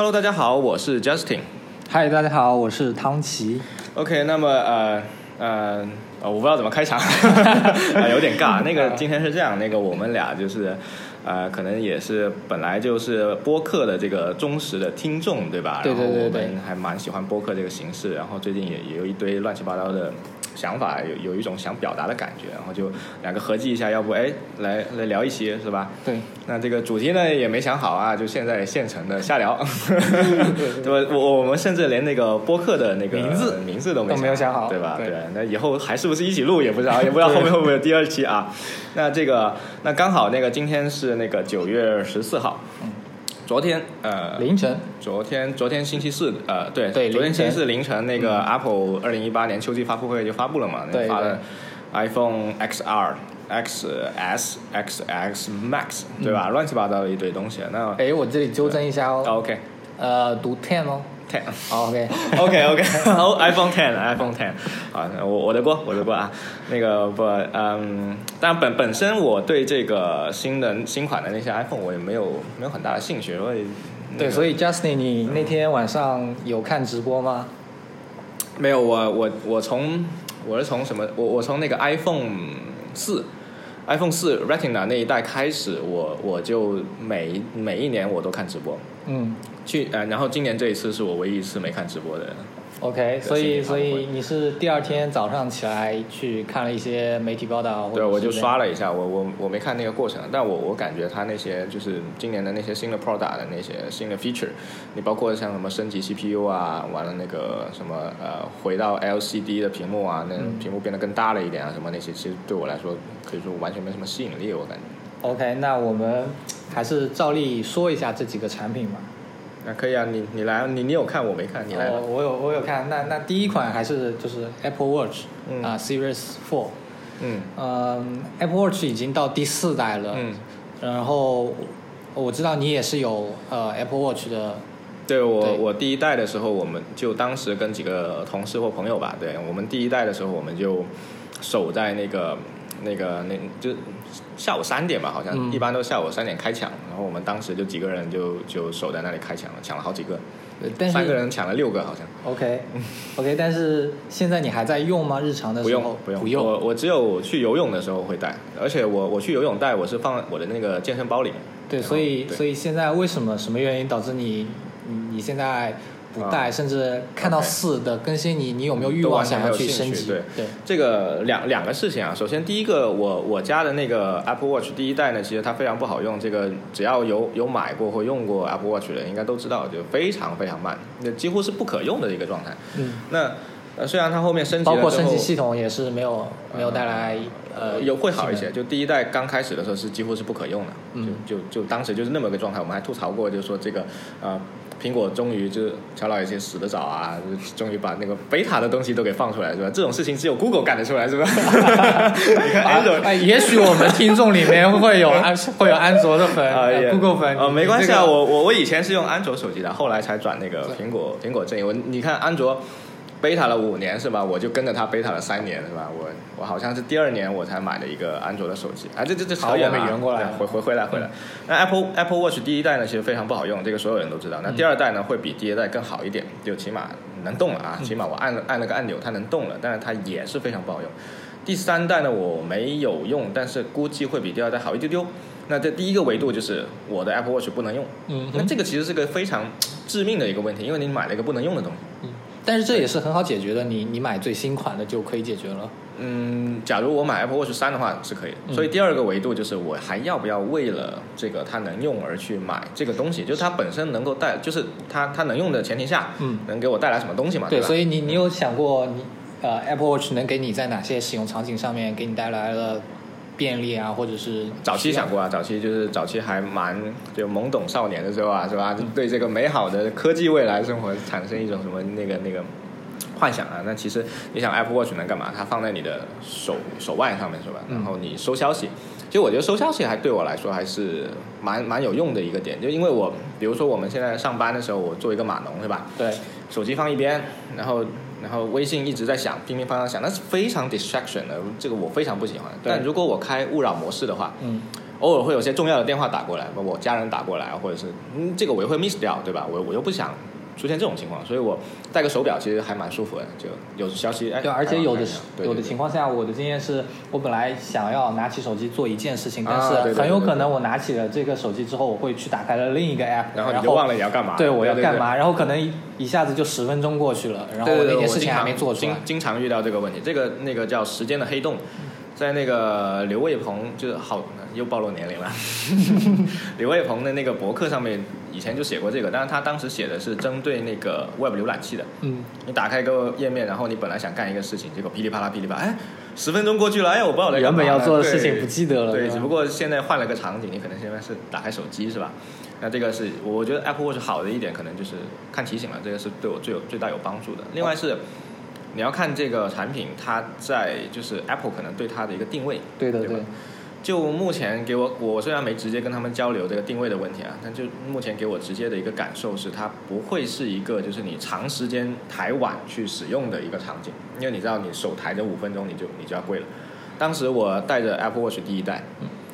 Hello，大家好，我是 Justin。嗨，大家好，我是汤奇。OK，那么呃呃呃，我不知道怎么开场，呃 有点尬。那个今天是这样，那个我们俩就是呃，可能也是本来就是播客的这个忠实的听众，对吧？对对对然后我们还蛮喜欢播客这个形式，然后最近也也有一堆乱七八糟的。想法有有一种想表达的感觉，然后就两个合计一下，要不哎来来聊一期是吧？对，那这个主题呢也没想好啊，就现在现成的瞎聊，对吧？我我们甚至连那个播客的那个名字名字都没都没有想好对吧？对对，那以后还是不是一起录也不知道，也不知道后面会不会有第二期啊？那这个那刚好那个今天是那个九月十四号，昨天呃凌晨，昨天昨天星期四，呃，对，对昨天星期四凌晨那个 Apple 二零一八年秋季发布会就发布了嘛，发了 iPhone XR、XS、XX Max，对吧？乱七八糟的一堆东西。那哎，我这里纠正一下哦，OK。呃，读 ten 哦。Ten。好，OK，OK OK，好，iPhone Ten iPhone Ten，好，我我的锅我的锅啊，那个不嗯，但本本身我对这个新的新款的那些 iPhone 我也没有没有很大的兴趣，所以那对，所以 Justin，你那天晚上有看直播吗？没有，我我我从我是从什么？我我从那个 iPhone 四，iPhone 四 Retina 那一代开始，我我就每每一年我都看直播。嗯去呃，然后今年这一次是我唯一一次没看直播的。，OK，所以所以你是第二天早上起来去看了一些媒体报道，对，我就刷了。一下，我我我没看那个过程，但我我感觉他那些就是今年的那些新的 product 的那些新的 feature，你包括像什么升级 CPU 啊，完了那个什么呃回到 LCD 的屏幕啊，那嗯屏幕变得更大了一点啊，什么那些，其实对我来说可以说完全没什么吸引力，我感觉。OK，那我们还是照例说一下这几个产品吧。那可以啊，你你来，你你有看我没看，你来吧。哦，我有我有看，那那第一款还是就是 Apple Watch 嗯。啊、Series Four，嗯。呃，Apple Watch 已经到第四代了，嗯，然后我知道你也是有呃 Apple Watch 的，对我对。我第一代的时候，我们就当时跟几个同事或朋友吧，对我们第一代的时候，我们就守在那个那个那就下午三点吧，好像、嗯一般都下午三点开抢，然后我们当时就几个人就就守在那里开抢了，抢了好几个，三个人抢了六个好像。OK OK，但是现在你还在用吗？日常的不用时候不用，不用我我只有去游泳的时候会带，而且我我去游泳带我是放我的那个健身包里面。对，所以所以现在为什么什么原因导致你你你现在不带，啊甚至看到四的更新你，你有没有欲望想要去升级？对对这个两两个事情啊，首先第一个，我我家的那个 Apple Watch 第一代呢，其实它非常不好用。这个只要有有买过或用过 Apple Watch 的人，应该都知道，就非常非常慢，那几乎是不可用的一个状态。嗯，那呃，虽然它后面升级了包括升级系统也是没有没有带来呃有会好一些，就第一代刚开始的时候是几乎是不可用的，嗯就就就当时就是那么个状态，我们还吐槽过，就是说这个呃。苹果终于就是乔老爷先死得早啊，就终于把那个贝塔的东西都给放出来，是吧？这种事情只有 Google 干得出来，是吧？你看 Android 哎，也许我们听众里面会有 安会有安卓的粉、Google 粉啊，没关系啊，这个我我我以前是用安卓手机的，后来才转那个苹果苹果阵营。我你看安卓 beta 了五年是吧？我就跟着他贝塔了三年是吧？我我好像是第二年我才买的一个安卓的手机。啊，这这这好远了啊，好我们圆过来回回回来回来。那 Apple Apple Watch 第一代呢，其实非常不好用，这个所有人都知道。那第二代呢，会比第一代更好一点，就起码能动了啊，起码我按了按了个按钮它能动了，但是它也是非常不好用。第三代呢，我没有用，但是估计会比第二代好一丢丢。那这第一个维度就是我的 Apple Watch 不能用，嗯那这个其实是个非常致命的一个问题，因为你买了一个不能用的东西。嗯，但是这也是很好解决的，你你买最新款的就可以解决了。嗯，假如我买 Apple Watch 三的话是可以的。嗯所以第二个维度就是我还要不要为了这个它能用而去买这个东西，就是它本身能够带，就是它它能用的前提下，嗯能给我带来什么东西嘛？对，吧？所以你你有想过你呃 Apple Watch 能给你在哪些使用场景上面给你带来了便利啊，或者是早期想过啊，早期就是早期还蛮就懵懂少年的时候啊，是吧？对这个美好的科技未来生活产生一种什么那个那个幻想啊。那其实你想 Apple Watch 能干嘛？它放在你的手手腕上面是吧？嗯然后你收消息。其实我觉得收消息还对我来说还是蛮蛮有用的一个点，就因为我比如说我们现在上班的时候，我做一个码农是吧？对，手机放一边，然后然后微信一直在响，乒乒乓乓响，那是非常 distraction 的，这个我非常不喜欢。但如果我开勿扰模式的话，嗯偶尔会有些重要的电话打过来，我家人打过来，或者是嗯，这个我又会 miss 掉，对吧？我我又不想出现这种情况，所以我戴个手表其实还蛮舒服的，就有消息哎。对，而且有的有的情情况下，我的经验是我本来想要拿起手机做一件事情，但是很有可能我拿起了这个手机之后，我会去打开了另一个 app，然后然你就忘了你要干嘛对，我要干嘛？然后可能一一下子就十分钟过去了，然后对对对，那件事情还没做出来经。经常遇到这个问题，这个那个叫时间的黑洞，在那个刘卫鹏就是好又暴露年龄了，刘卫鹏的那个博客上面以前就写过这个，但是他当时写的是针对那个 Web 浏览器的，嗯，你打开一个页面，然后你本来想干一个事情，结果噼里啪啦噼里啪啦，哎，十分钟过去了，哎，我不知道原本要做的事情不记得了，对，吧？只不过现在换了个场景，你可能现在是打开手机是吧？那这个是我觉得 Apple Watch 好的一点，可能就是看提醒了，这个是对我最有最大有帮助的。另外是你要看这个产品，它在就是 Apple 可能对它的一个定位，对的对，就目前给我，我虽然没直接跟他们交流这个定位的问题啊，但就目前给我直接的一个感受是，它不会是一个就是你长时间抬碗去使用的一个场景，因为你知道你手抬着五分钟你就你就要跪了。当时我带着 Apple Watch 第一代，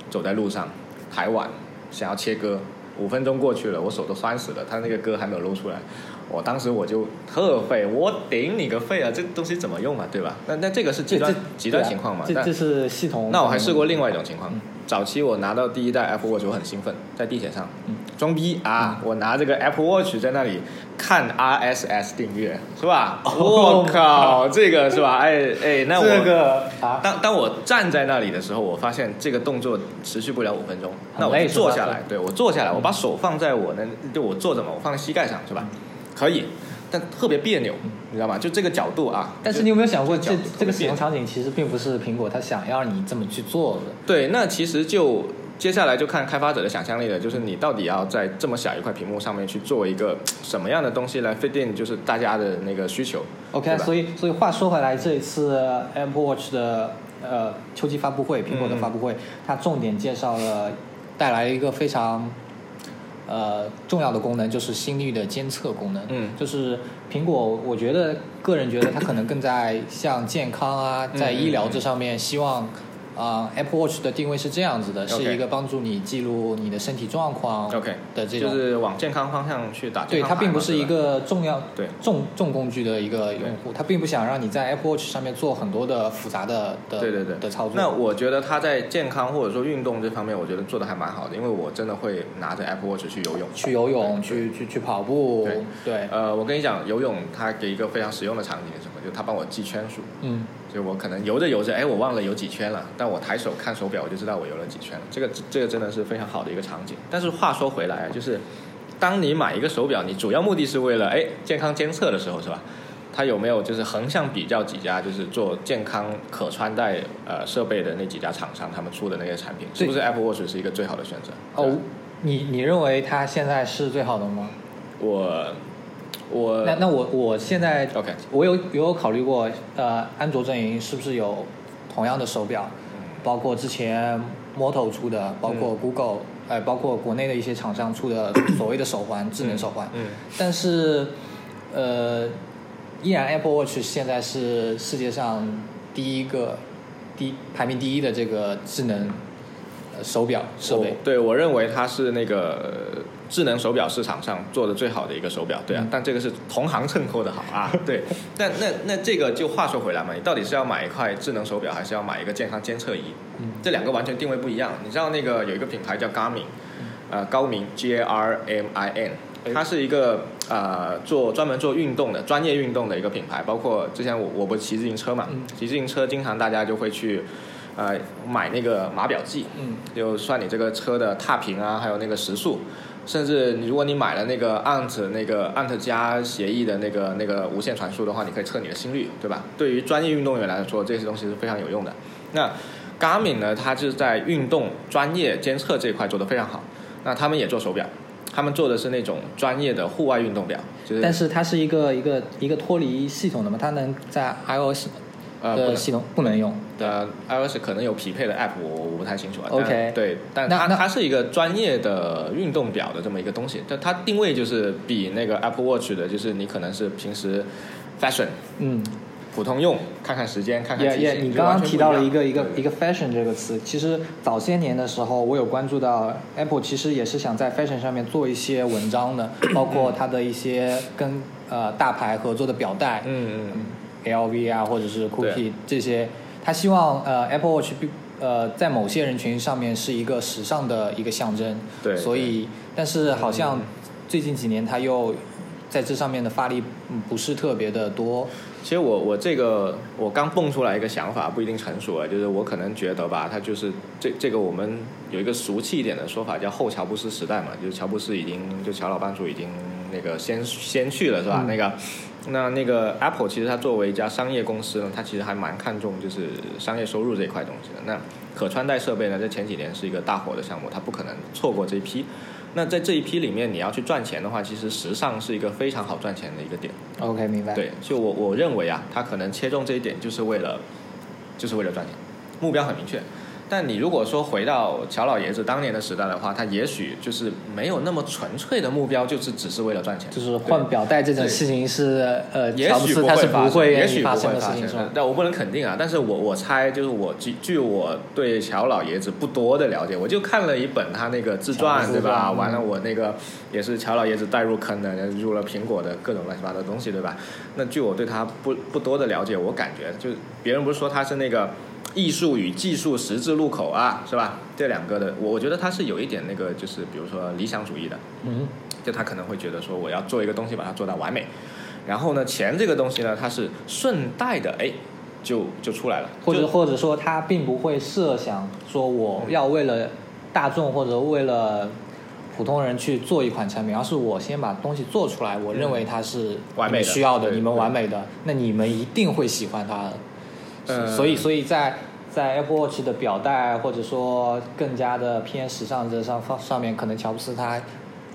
走在路上抬碗想要切割，五分钟过去了，我手都酸死了，它那个割还没有露出来。我当时我就特废，我顶你个肺啊！这东西怎么用啊，对吧？那那这个是极端极端情况嘛？但这这是系统。那我还试过另外一种情况嗯，早期我拿到第一代 Apple Watch 我很兴奋，在地铁上嗯装逼啊，我拿这个 Apple Watch 在那里看 RSS 订阅，是吧？我靠，这个是吧？哎哎，那我这个啊，当当我站在那里的时候，我发现这个动作持续不了五分钟，那我坐下来，对我坐下来，我把手放在我的，就我坐着嘛，我放在膝盖上，是吧？可以，但特别别扭，你知道吗？就这个角度啊。但是你有没有想过，这这个使用场景其实并不是苹果它想要你这么去做的。对，那其实就接下来就看开发者的想象力了，就是你到底要在这么小一块屏幕上面去做一个什么样的东西来 fit in，就是大家的那个需求。OK，所以所以话说回来，这一次 Apple Watch 的呃秋季发布会，苹果的嗯发布会，它重点介绍了带来一个非常呃重要的功能，就是心率的监测功能。嗯就是苹果，我觉得个人觉得它可能更在像健康啊，在医疗这上面，希望。啊、a p p l e Watch 的定位是这样子的，是一个帮助你记录你的身体状况 OK，的这种。就是往健康方向去打对，它并不是一个重要对。重重工具的一个用户，它并不想让你在 Apple Watch 上面做很多的复杂的的对对对。的操作。那我觉得它在健康或者说运动这方面，我觉得做的还蛮好的，因为我真的会拿着 Apple Watch 去游泳。去游泳，去去去跑步，对。对，呃，我跟你讲，游泳它给一个非常实用的场景是什么？就它帮我记圈数。嗯，就我可能游着游着，哎，我忘了游几圈了，但我抬手看手表，我就知道我游了几圈了。这个这个真的是非常好的一个场景。但是话说回来啊，就是当你买一个手表，你主要目的是为了哎健康监测的时候，是吧？它有没有就是横向比较几家就是做健康可穿戴呃设备的那几家厂商他们出的那些产品，是不是 Apple Watch 是一个最好的选择？哦，你你认为它现在是最好的吗？我我那那我我现在 OK 我有有考虑过，呃，安卓阵营是不是有同样的手表，包括之前 Moto 出的，包括嗯。Google，呃，包括国内的一些厂商出的 所谓的手环，智能手环，嗯。但是，呃，依然 Apple Watch 现在是世界上第一个第排名第一的这个智能呃手表设备。对我认为它是那个呃智能手表市场上做的最好的一个手表，对啊，嗯但这个是同行衬托的好啊，对。但那那这个就话说回来嘛，你到底是要买一块智能手表，还是要买一个健康监测仪？嗯这两个完全定位不一样。你知道那个有一个品牌叫 Garmin，呃，高明 G A R M I N，它是一个呃做专门做运动的专业运动的一个品牌，包括之前我我不是骑自行车嘛，嗯骑自行车经常大家就会去呃买那个码表计，嗯就算你这个车的踏频啊，还有那个时速，甚至你如果你买了那个 Ant 那个 Ant 加协议的那个那个无线传输的话，你可以测你的心率，对吧？对于专业运动员来说，这些东西是非常有用的。那 Garmin 呢，它就是在运动专业监测这一块做得非常好。那他们也做手表，他们做的是那种专业的户外运动表，就是但是它是一个一个一个脱离系统的嘛，它能在 iOS 呃不能的系统不能用。呃，iOS 可能有匹配的 app，我我不太清楚啊。OK 对，但它它是一个专业的运动表的这么一个东西，但它定位就是比那个 Apple Watch 的，就是你可能是平时 fashion，嗯，普通用，看看时间，看看也也，机型。你刚刚提到了一个一个一个 fashion 这个词，其实早些年的时候，我有关注到 Apple 其实也是想在 fashion 上面做一些文章的，包括它的一些跟呃大牌合作的表带，嗯嗯 LV 啊，或者是 Cookie 这些，他希望呃 Apple Watch 呃在某些人群上面是一个时尚的一个象征，对所以但是好像最近几年他又在这上面的发力嗯不是特别的多，其实我我这个我刚蹦出来一个想法，不一定成熟啊，就是我可能觉得吧，它就是这这个我们有一个俗气一点的说法，叫后乔布斯时代嘛，就是乔布斯已经就乔老班主已经那个先先去了是吧？嗯。那个那那个 Apple 其实它作为一家商业公司呢，它其实还蛮看重就是商业收入这一块东西的。那可穿戴设备呢，在前几年是一个大火的项目，它不可能错过这一批。那在这一批里面，你要去赚钱的话，其实时尚是一个非常好赚钱的一个点。OK 明白，对，就我我认为啊，它可能切中这一点，就是为了，就是为了赚钱，目标很明确。但你如果说回到乔老爷子当年的时代的话，他也许就是没有那么纯粹的目标，就是只是为了赚钱。就是换表带这种事情是呃，也许不斯他是发生，会也许不会发生的事情？但我不能肯定啊。但是我我猜，就是我据据我对乔老爷子不多的了解，我就看了一本他那个自传，对吧？完了，嗯我那个也是乔老爷子带入坑的，入了苹果的各种乱七八糟东西，对吧？那据我对他不不多的了解，我感觉就别人不是说他是那个艺术与技术十字路口啊，是吧？这两个的，我我觉得他是有一点那个，就是比如说理想主义的，嗯，就他可能会觉得说我要做一个东西把它做到完美，然后呢，钱这个东西呢，它是顺带的，哎，就就出来了，或者或者说他并不会设想说我要为了大众或者为了普通人去做一款产品，而是我先把东西做出来，我认为它是嗯。完美的。需要的，对你们完美的，那你们一定会喜欢它的。呃所以所以在在 Apple Watch 的表带或者说更加的偏时尚这上方上面，可能乔布斯他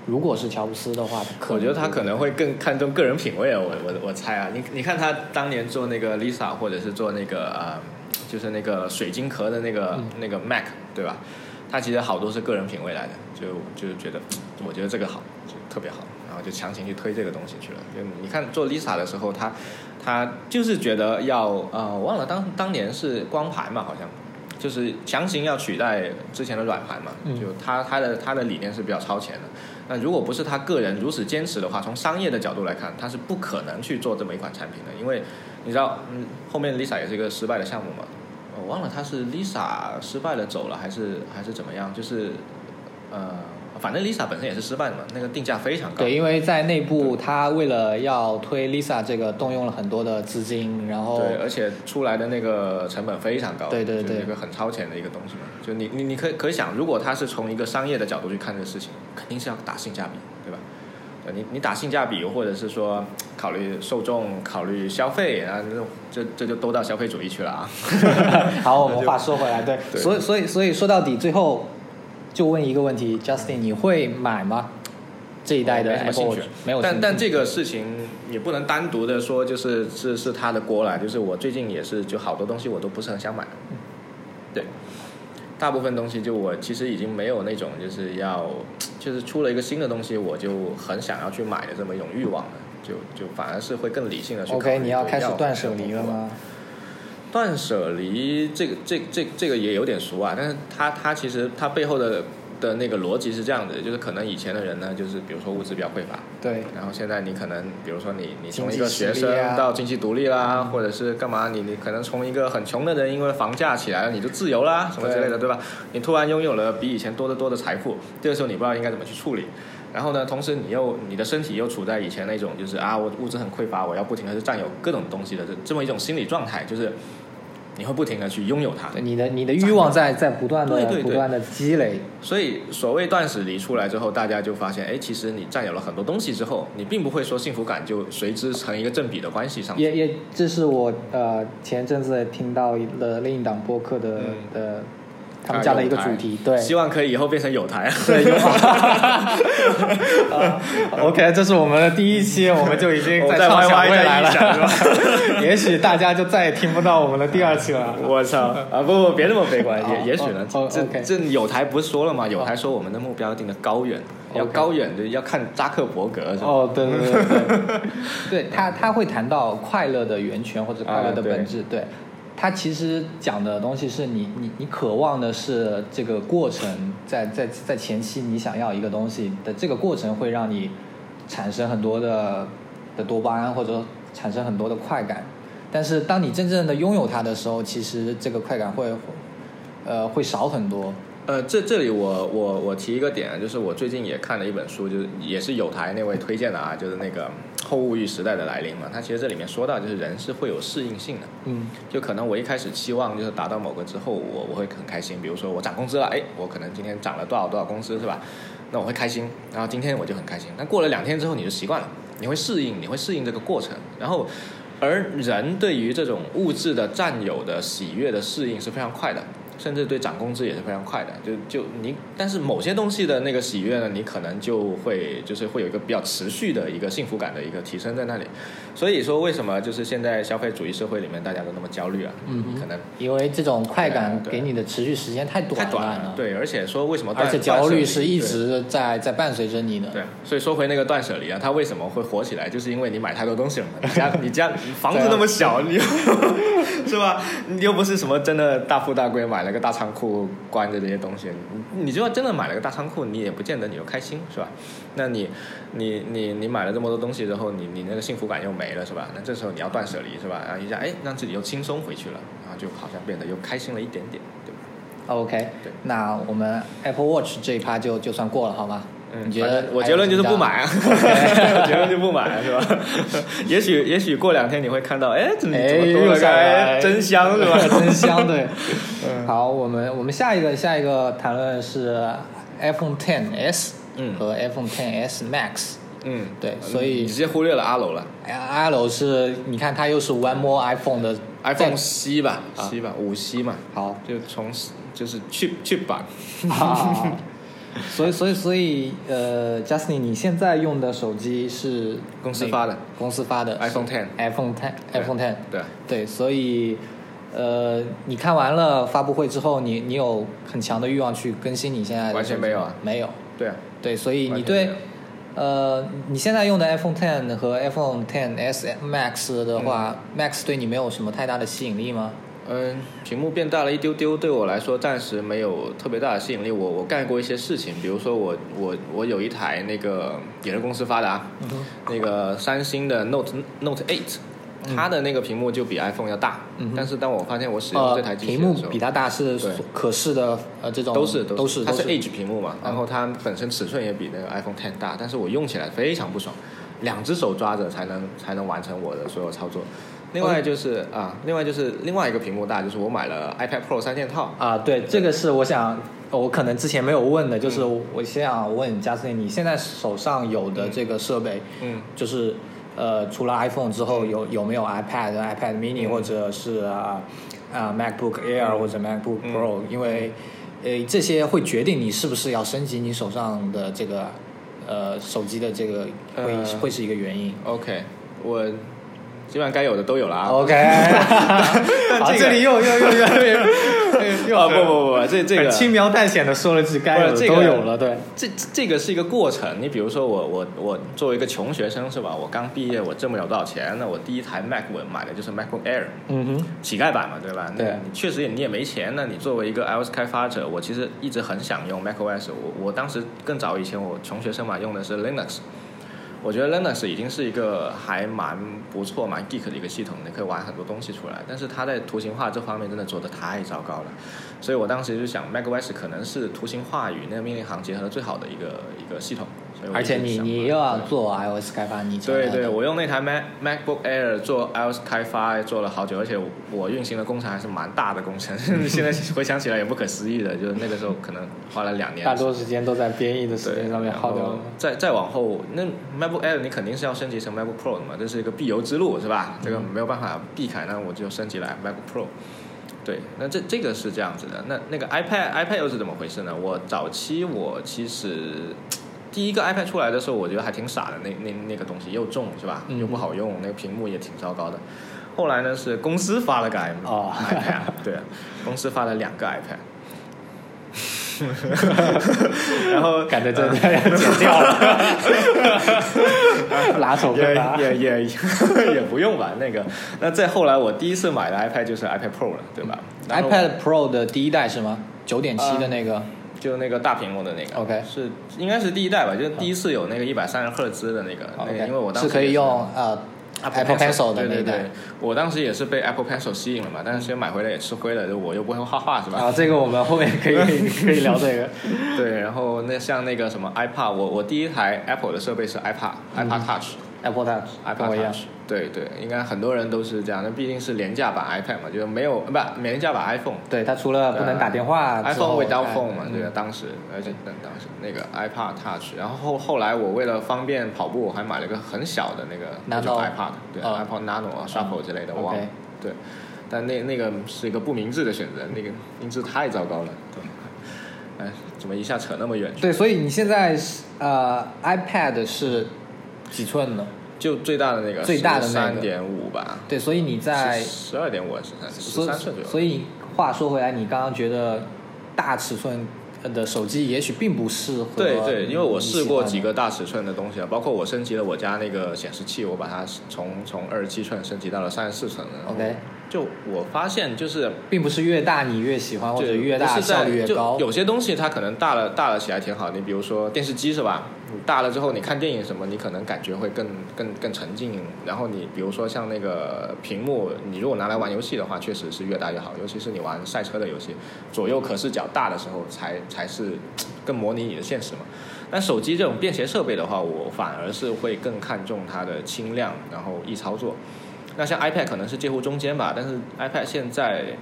如果是乔布斯的话，可我觉得他可能会更看重个人品味啊，我我我猜啊，你你看他当年做那个 Lisa，或者是做那个呃，就是那个水晶壳的那个、嗯那个 Mac，对吧？他其实好多是个人品味来的，就就是觉得我觉得这个好，就特别好，然后就强行去推这个东西去了。就你看做 Lisa 的时候，他他就是觉得要呃，我忘了当当年是光盘嘛，好像。就是强行要取代之前的软盘嘛，嗯就他他的他的理念是比较超前的。那如果不是他个人如此坚持的话，从商业的角度来看，他是不可能去做这么一款产品的，因为你知道，嗯，后面 Lisa 也是一个失败的项目嘛，我忘了他是 Lisa 失败了走了，还是还是怎么样，就是呃，反正 Lisa 本身也是失败的嘛，那个定价非常高，对，因为在内部，他为了要推 Lisa 这个，动用了很多的资金，然后对，而且出来的那个成本非常高，对对对一个很超前的一个东西嘛。就你你你可以可以想，如果他是从一个商业的角度去看这个事情，肯定是要打性价比，对吧？呃你你打性价比，或者是说考虑受众、考虑消费，啊，那种这这就都到消费主义去了啊。好，我们 话说回来，对，对所以所以所以说到底，最后就问一个问题，Justin，你会买吗？这一代的没什么 Apple 兴 Watch 趣，没有兴趣，但但这个事情也不能单独的说，就是是是他的锅了。就是我最近也是，就好多东西我都不是很想买。对，大部分东西就我其实已经没有那种就是要，就是出了一个新的东西，我就很想要去买的这么一种欲望了。就就反而是会更理性的去考虑 OK，你要开始断舍离了？吗？断舍离这个这这这个也有点俗啊，但是它它其实它背后的的那个逻辑是这样的，就是可能以前的人呢，就是比如说物质比较匮乏，对，然后现在你可能，比如说你你从一个学生到经济独立啦，或者是干嘛，你你可能从一个很穷的人，因为房价起来了，你就自由啦，什么之类的，对吧？你突然拥有了比以前多得多的财富，这个时候你不知道应该怎么去处理。然后呢，同时你又你的身体又处在以前那种就是啊，我物质很匮乏，我要不停的去占有各种东西的这这么一种心理状态，就是你会不停的去拥有它。你的你的欲望在在不断的不断的积累，所以所谓断舍离出来之后，大家就发现，哎，其实你占有了很多东西之后，你并不会说幸福感就随之成一个正比的关系上。也也这是我呃前阵子听到了另一档播客的、嗯的他们家的一个主题，对，希望可以以后变成有台。对，OK，这是我们的第一期，我们就已经在在畅 YY 想未来了。也许大家就再也听不到我们的第二期了。我操！啊，不不，别那么悲观，哦也也许呢哦。这这有台不是说了吗？有台说我们的目标定的高远，要高远的要看扎克伯格？哦，对对对对对，对他他会谈到快乐的源泉或者快乐的啊对本质，对。他其实讲的东西是你你你渴望的是这个过程，在在在前期你想要一个东西的这个过程会让你产生很多的的多巴胺或者产生很多的快感，但是当你真正的拥有它的时候，其实这个快感会呃会少很多。呃，这这里我我我提一个点，就是我最近也看了一本书，就是也是有台那位推荐的啊，就是那个后物欲时代的来临嘛。它其实这里面说到，就是人是会有适应性的，嗯就可能我一开始期望就是达到某个之后，我我会很开心，比如说我涨工资了，哎，我可能今天涨了多少多少工资是吧？那我会开心，然后今天我就很开心。但过了两天之后你就习惯了，你会适应，你会适应这个过程，然后。而人对于这种物质的占有的喜悦的适应是非常快的，甚至对涨工资也是非常快的。就就你，但是某些东西的那个喜悦呢，你可能就会就是会有一个比较持续的一个幸福感的一个提升在那里。所以说，为什么就是现在消费主义社会里面大家都那么焦虑啊？嗯可能因为这种快感给你的持续时间太短太短了。对，而且说为什么断而且焦虑是一直在在伴随着你的。对，所以说回那个断舍离啊，它为什么会火起来，就是因为你买太多东西了嘛。你家 你家房子那么小，你又 是吧？你又不是什么真的大富大贵，买了个大仓库关着这些东西，你你就算真的买了个大仓库，你也不见得你就开心，是吧？那你你你你买了这么多东西之后，你你那个幸福感又没了，是吧？那这时候你要断舍离，是吧？然后一下哎，让自己又轻松回去了，然后就好像变得又开心了一点点，对吧？OK，对那我们 Apple Watch 这一趴就就算过了，好吗？嗯，你觉得我结论就是不买 结论就不买了，是吧？也许也许过两天你会看到，哎，怎么哎怎么多了真香是吧？真香，对。嗯好，我们我们下一个下一个谈论是 iPhone 10s 嗯和 iPhone 10s Max。嗯，对，所以你直接忽略了阿楼了哎 L 是你看它又是 One More iPhone 的，iPhone 七吧，啊七吧，五七嘛，好就从就是 chip chip 版，啊，所以所以所以呃，Justin，你现在用的手机是公司发的公司发的 iPhone 10 iPhone 10 iPhone 10对，对，所以呃，你看完了发布会之后，你你有很强的欲望去更新你现在的完全没有啊没有，对啊，对，所以你对呃你现在用的 iPhone Ten 和 iPhone Ten S Max 的话、m a x 对你没有什么太大的吸引力吗？嗯，屏幕变大了一丢丢，对我来说暂时没有特别大的吸引力。我我干过一些事情，比如说我我我有一台那个也是公司发的啊，那个三星的 Note Note Eight，它的那个屏幕就比 iPhone 要大，嗯但是当我发现我使用呃这台，机器屏幕的时候，比它大是对可视的呃这种都是都是它是都是 Edge 屏幕嘛，然后它本身尺寸也比那个 iPhone 10大，但是我用起来非常不爽，两只手抓着才能才能完成我的所有操作。另外就是啊，另外就是另外一个屏幕大，就是我买了 iPad Pro 三件套，啊，对，这个是我想，我可能之前没有问的，就是我想问加斯汀，你现在手上有的这个设备，嗯，就是呃，除了 iPhone 之后，有有没有 iPad、iPad Mini、嗯。或者是啊啊 MacBook Air 或者 MacBook 嗯。Pro？、因为呃这些会决定你是不是要升级你手上的这个呃手机的这个会、呃。会是一个原因。OK，我基本上该有的都有了啊。OK，好，这里又又又又又又啊不不不不，这这个轻描淡写的说了句该有的都有了，对。这这个是一个过程。你比如说我我我作为一个穷学生是吧？我刚毕业，我挣不了多少钱，那我第一台 Mac 我买的就是 MacBook Air。嗯哼，乞丐版嘛，对吧？对你确实也你也没钱，那你作为一个 iOS 开发者，我其实一直很想用 macOS。我我当时更早以前我穷学生嘛，用的是 Linux。我觉得 Linux 已经是一个还蛮不错、蛮 geek 的一个系统，你可以玩很多东西出来。但是它在图形化这方面真的做的太糟糕了，所以我当时就想 macOS 可能是图形化与那个命令行结合的最好的一个一个系统。而且你你又要做 iOS 开发，你对对，我用那台 Mac MacBook Air 做 iOS 开发做了好久，而且我运行的工程还是蛮大的工程，现在 回想起来也不可思议的，就是那个时候可能花了两年。大多时间都在编译的时间上面耗掉了。再再往后，那 MacBook Air 你肯定是要升级成 MacBook Pro 的嘛，这是一个必由之路，是吧？这个没有办法避开，那我就升级来 MacBook Pro。对，那这这个是这样子的。那那个 iPad iPad 又是怎么回事呢？我早期我其实第一个 iPad 出来的时候，我觉得还挺傻的，那那那个东西又重是吧？嗯又不好用，那个屏幕也挺糟糕的。后来呢是公司发了个 iPad，对啊，公司发了两个 iPad。然后感觉真的要剪掉了，拿手也。也也也不用吧，那个。那再后来，我第一次买的 iPad 就是 iPad Pro 了，对吧 iPad Pro 的第一代是吗？九点七的那个。就那个大屏幕的那个 OK 是应该是第一代吧，就是第一次有那个一百三十赫兹的那个，那个因为我当时是可以用呃 Apple Pencil 的那一代对对对。，我当时也是被 Apple Pencil 吸引了嘛，但是其实买回来也吃亏了，就我又不会画画是吧？啊，这个我们后面可以 可以聊这个。对，然后那像那个什么 iPad，我我第一台 Apple 的设备是 iPad、iPad Touch。Apple Touch，对对，应该很多人都是这样，那毕竟是廉价版 iPad 嘛，就是没有不廉价版 iPhone。对，它除了不能打电话之 iPhone 后 without 哎 phone 嘛，嗯对吧？当时，而且当当时那个 iPad Touch，然后后后来我为了方便跑步，我还买了个很小的那个那种 Nano iPad，对哦，iPad Nano 啊，Shuffle 之类的，我忘了。对，但那那个是一个不明智的选择，那个音质太糟糕了。对，哎，怎么一下扯那么远？对，所以你现在是呃 iPad 是几寸的？就最大的那个，最大的那个三点五吧，对，所以你在十二点五还是三十所三寸左右。所以话说回来，你刚刚觉得大尺寸的手机也许并不适合。对对，因为我试过几个大尺寸的东西啊，包括我升级了我家那个显示器，我把它从从二十七寸升级到了三十四寸了。OK 就我发现就是并不是越大你越喜欢，或者越大效率越就高。有些东西它可能大了大了起来挺好，你比如说电视机是吧？大了之后，你看电影什么，你可能感觉会更更更沉浸。然后你比如说像那个屏幕，你如果拿来玩游戏的话，确实是越大越好，尤其是你玩赛车的游戏，左右可视角大的时候才才是更模拟你的现实嘛。但手机这种便携设备的话，我反而是会更看重它的轻量，然后易操作。那像 iPad 可能是介乎中间吧，但是 iPad 现在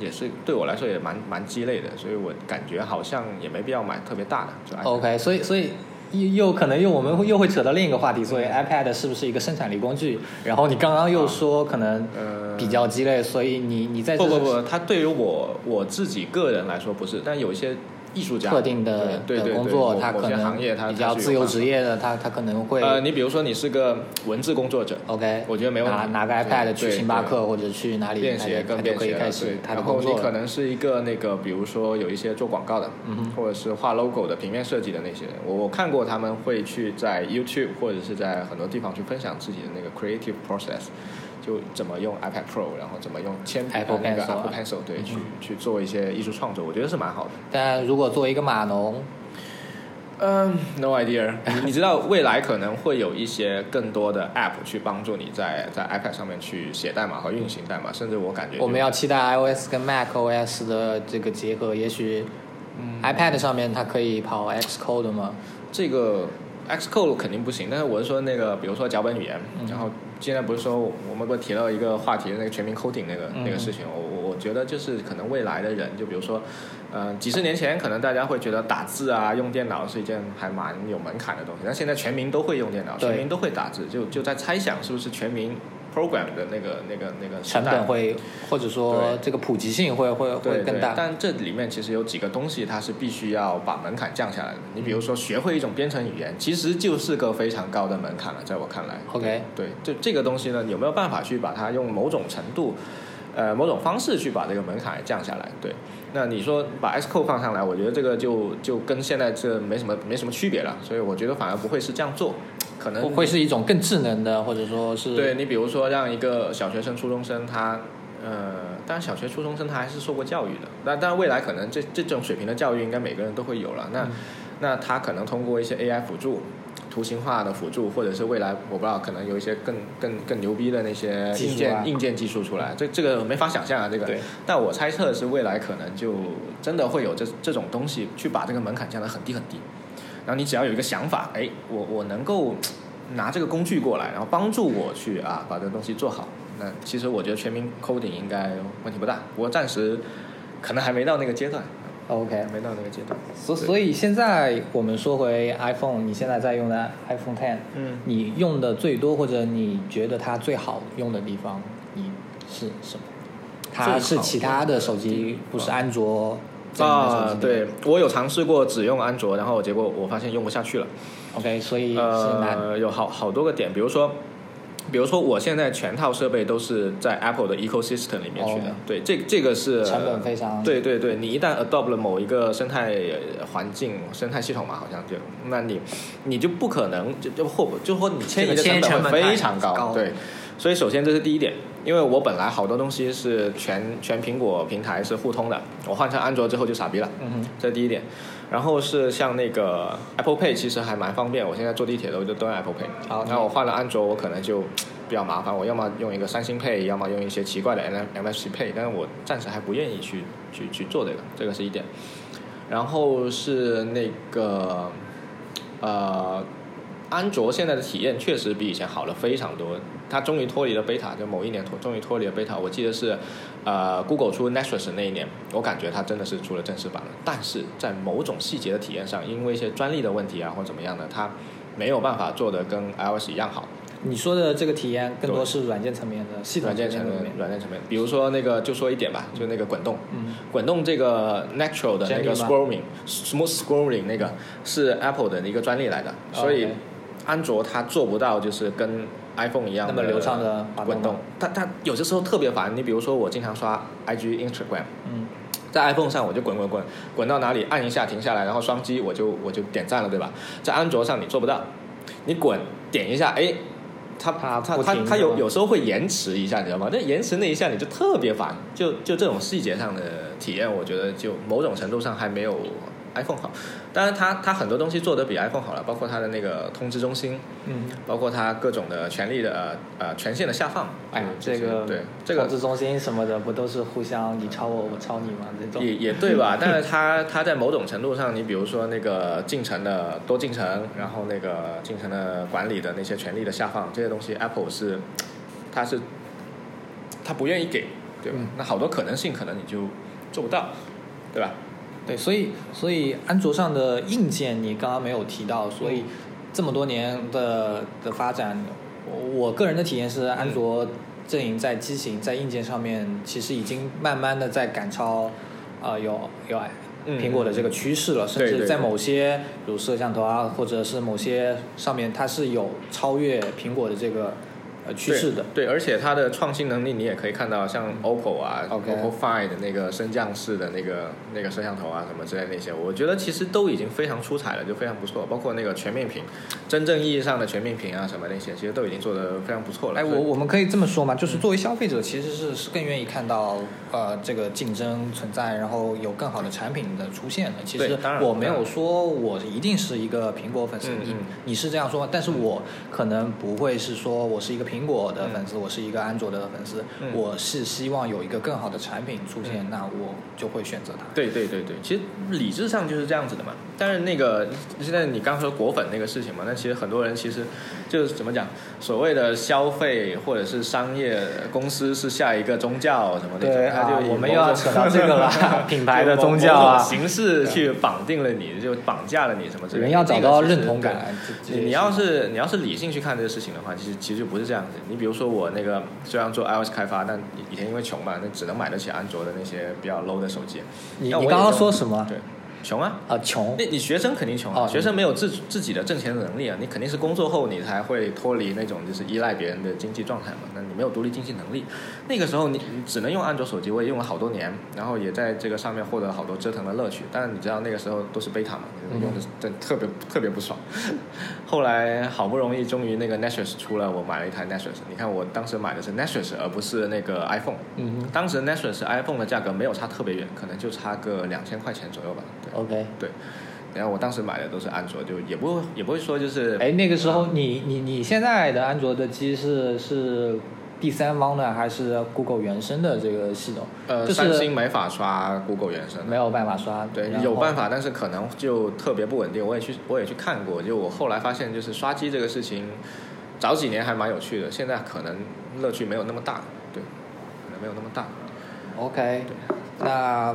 也是对我来说也蛮蛮鸡肋的，所以我感觉好像也没必要买特别大的。就 OK，所以所以又又可能又我们会又会扯到另一个话题，所以 iPad 是不是一个生产力工具？然后你刚刚又说可能呃比较鸡肋，所以你你在这不不不，它对于我我自己个人来说不是，但有一些艺术家特定的对工作，某某它可能行业它能比较自由职。业的，他他可能会呃，你比如说你是个文字工作者，OK，我觉得没问题拿拿个 iPad 去星巴克或者去哪里，便携更便携对。然后工作。你可能是一个那个，比如说有一些做广告的，嗯哼或者是画 logo 的、平面设计的那些人，我我看过他们会去在 YouTube 或者是在很多地方去分享自己的那个 creative process，就怎么用 iPad Pro，然后怎么用铅笔 Apple 那个 Pencil 啊 Apple Pencil 对、嗯去去做一些艺术创作，我觉得是蛮好的。但如果作为一个码农，嗯、n o idea 你。你知道未来可能会有一些更多的 App 去帮助你在在 iPad 上面去写代码和运行代码，甚至我感觉我们要期待 iOS 跟 macOS 的这个结合，也许嗯 iPad 上面它可以跑 Xcode 吗？这个 Xcode 肯定不行，但是我是说那个，比如说脚本语言，嗯然后现在不是说我们不是提到一个话题，那个全民 coding 那个、嗯那个事情，我我我觉得就是可能未来的人，就比如说，呃，几十年前可能大家会觉得打字啊、用电脑是一件还蛮有门槛的东西，但现在全民都会用电脑，全民都会打字，就就在猜想是不是全民 program 的那个那个那个成本会或者说这个普及性会会会更大。但这里面其实有几个东西，它是必须要把门槛降下来的。你比如说，学会一种编程语言，其实就是个非常高的门槛了，在我看来。OK 对，就这个东西呢，有没有办法去把它用某种程度，呃，某种方式去把这个门槛降下来？对，那你说把 S code 放上来，我觉得这个就就跟现在这没什么没什么区别了，所以我觉得反而不会是这样做，可能会会是一种更智能的，或者说是对你比如说让一个小学生、初中生他，呃，当然小学、初中生他还是受过教育的，那但未来可能这这种水平的教育应该每个人都会有了。那、嗯那他可能通过一些 AI 辅助、图形化的辅助，或者是未来我不知道可能有一些更更更牛逼的那些硬件、啊硬件技术出来，这这个没法想象啊，这个。对。但我猜测是未来可能就真的会有这这种东西去把这个门槛降得很低很低，然后你只要有一个想法，哎，我我能够拿这个工具过来，然后帮助我去啊把这个东西做好。那其实我觉得全民 coding 应该问题不大，不过暂时可能还没到那个阶段，OK。没到那个阶段。所所以现在我们说回 iPhone，你现在在用的 iPhone Ten，嗯你用的最多或者你觉得它最好用的地方，你是什么？它是其他的手机，不是安卓啊，对我有尝试过只用安卓，然后结果我发现用不下去了。，OK，所以。呃，有好好多个点，比如说，比如说我现在全套设备都是在 Apple 的 ecosystem 里面去的，哦对，这这个是成本非常对对对，你一旦 adopt 了某一个生态环境、生态系统嘛，好像就，那你你就不可能就就或就或你迁移的成本非常高，高对。所以首先这是第一点，因为我本来好多东西是全全苹果平台是互通的，我换成安卓之后就傻逼了，嗯哼，这是第一点。然后是像那个 Apple Pay，其实还蛮方便。我现在坐地铁都就都用 Apple Pay。好那我换了安卓，我可能就 比较麻烦。我要么用一个三星 Pay，要么用一些奇怪的 M NFC Pay，但是我暂时还不愿意去去去做这个，这个是一点。然后是那个呃，安卓现在的体验确实比以前好了非常多。它终于脱离了 beta，就某一年脱终于脱离了 beta。我记得是呃 Google 出 Nexus 那一年，我感觉它真的是出了正式版了。但是在某种细节的体验上，因为一些专利的问题啊或怎么样的，它没有办法做的跟 iOS 一样好。你说的这个体验更多是软件层面的系统软件层面，软件层面，比如说那个就说一点吧，就那个滚动，嗯，滚动这个 natural 的那个吗？scrolling smooth scrolling 那个是 Apple 的一个专利来的，所以安卓它做不到就是跟 iPhone 一样那么流畅的滚动，它它有些时候特别烦。你比如说我经常刷 IG、Instagram，嗯，在 iPhone 上我就滚滚滚，滚到哪里按一下停下来，然后双击我就我就点赞了，对吧？在安卓上你做不到，你滚点一下，哎。它它它它有有时候会延迟一下，你知道吗？那延迟那一下你就特别烦，就就这种细节上的体验，我觉得就某种程度上还没有 iPhone 好。当然它，它很多东西做得比 iPhone 好了，包括它的那个通知中心，嗯，包括它各种的权利的呃呃权限的下放。哎呀，这个对这个通知中心什么的，不都是互相你抄我，我抄你吗？这种也也对吧？但是它它在某种程度上，你比如说那个进程的多进程，然后那个进程的管理的那些权利的下放，这些东西 Apple 是它是它不愿意给，对吧？嗯那好多可能性可能你就做不到，对吧？对，所以所以安卓上的硬件你刚刚没有提到，所以这么多年的的发展，我我个人的体验是，安卓阵营在机型在硬件上面其实已经慢慢的在赶超，呃，有有嗯苹果的这个趋势了，甚至在某些比如摄像头啊，或者是某些上面，它是有超越苹果的这个呃趋势的。对，对，而且它的创新能力你也可以看到，像 OPPO 啊 OPPO Find 的那个升降式的那个那个摄像头啊什么之类的那些，我觉得其实都已经非常出彩了，就非常不错。包括那个全面屏，真正意义上的全面屏啊什么那些，其实都已经做得非常不错了。哎，我我们可以这么说嘛，就是作为消费者，其实是是更愿意看到呃这个竞争存在，然后有更好的产品的出现的。其实我没有说我一定是一个苹果粉丝，你你是这样说，但是我可能不会是说我是一个苹果的粉丝，我是一个安卓的粉丝，嗯我是希望有一个更好的产品出现，那我就会选择它。对对对对，其实理智上就是这样子的嘛。但是那个现在你刚说果粉那个事情嘛，那其实很多人其实就是怎么讲，所谓的消费或者是商业公司是下一个宗教什么那种，对他就啊我们又要扯到这个了 品牌的宗教啊形式去绑定了你，就绑架了你什么之类的。人要找到认同感你你要是你要是理性去看这个事情的话，其实其实就不是这样子。你比如说我那个虽然做 iOS 开发，但以前因为穷嘛，那只能买得起安卓的那些比较 low 的手机。你你刚刚说什么？对，穷啊。啊，穷那你学生肯定穷啊，哦学生没有自自己的挣钱能力啊，你肯定是工作后你才会脱离那种就是依赖别人的经济状态嘛。那你没有独立经济能力，那个时候你你只能用安卓手机，我也用了好多年，然后也在这个上面获得了好多折腾的乐趣。但是你知道那个时候都是 beta 嘛，嗯用的真特别特别不爽。后来好不容易终于那个 Nexus 出了，我买了一台 Nexus。你看我当时买的是 Nexus，而不是那个 iPhone。嗯当时 Nexus iPhone 的价格没有差特别远，可能就差个两千块钱左右吧。对。，OK。对，然后我当时买的都是安卓，就也不也不会说就是，哎，那个时候你你你现在的安卓的机是是第三方的还是 Google 原生的这个系统？呃，就是三星没法刷 Google 原生，没有办法刷。对，有办法，但是可能就特别不稳定。我也去我也去看过，就我后来发现，就是刷机这个事情，早几年还蛮有趣的，现在可能乐趣没有那么大，对，可能没有那么大。OK，那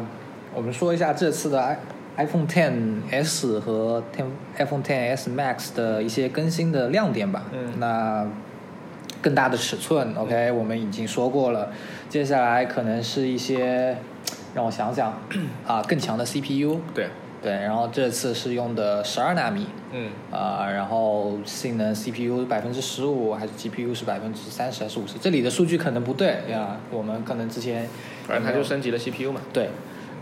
我们说一下这次的 iPhone 10s 和10 iPhone 10s Max 的一些更新的亮点吧。嗯那更大的尺寸，OK，我们已经说过了。接下来可能是一些，让我想想 啊，更强的 CPU，对，对，然后这次是用的十二纳米，嗯，啊、然后性能 CPU 百分之十五，还是 GPU 是百分之三十还是五十？这里的数据可能不对呀，我们可能之前反正它就升级了 CPU 嘛，对，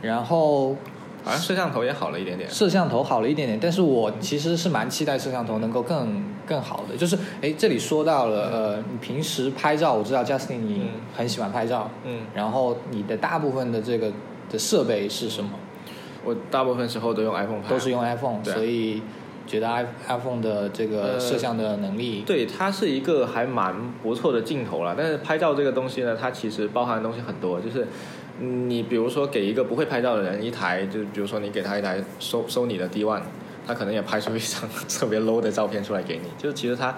然后好像摄像头也好了一点点。摄像头好了一点点，但是我其实是蛮期待摄像头能够更更好的。就是，哎，这里说到了，呃，你平时拍照，我知道 Justin 你嗯很喜欢拍照，嗯，然后你的大部分的这个的设备是什么？我大部分时候都用 iPhone 拍，都是用 iPhone，所以觉得 i iPhone 的这个呃摄像的能力，对，它是一个还蛮不错的镜头了。但是拍照这个东西呢，它其实包含的东西很多，就是嗯你比如说给一个不会拍照的人一台，就比如说你给他一台收收你的 D One，他可能也拍出一张 特别 low 的照片出来给你。就是其实它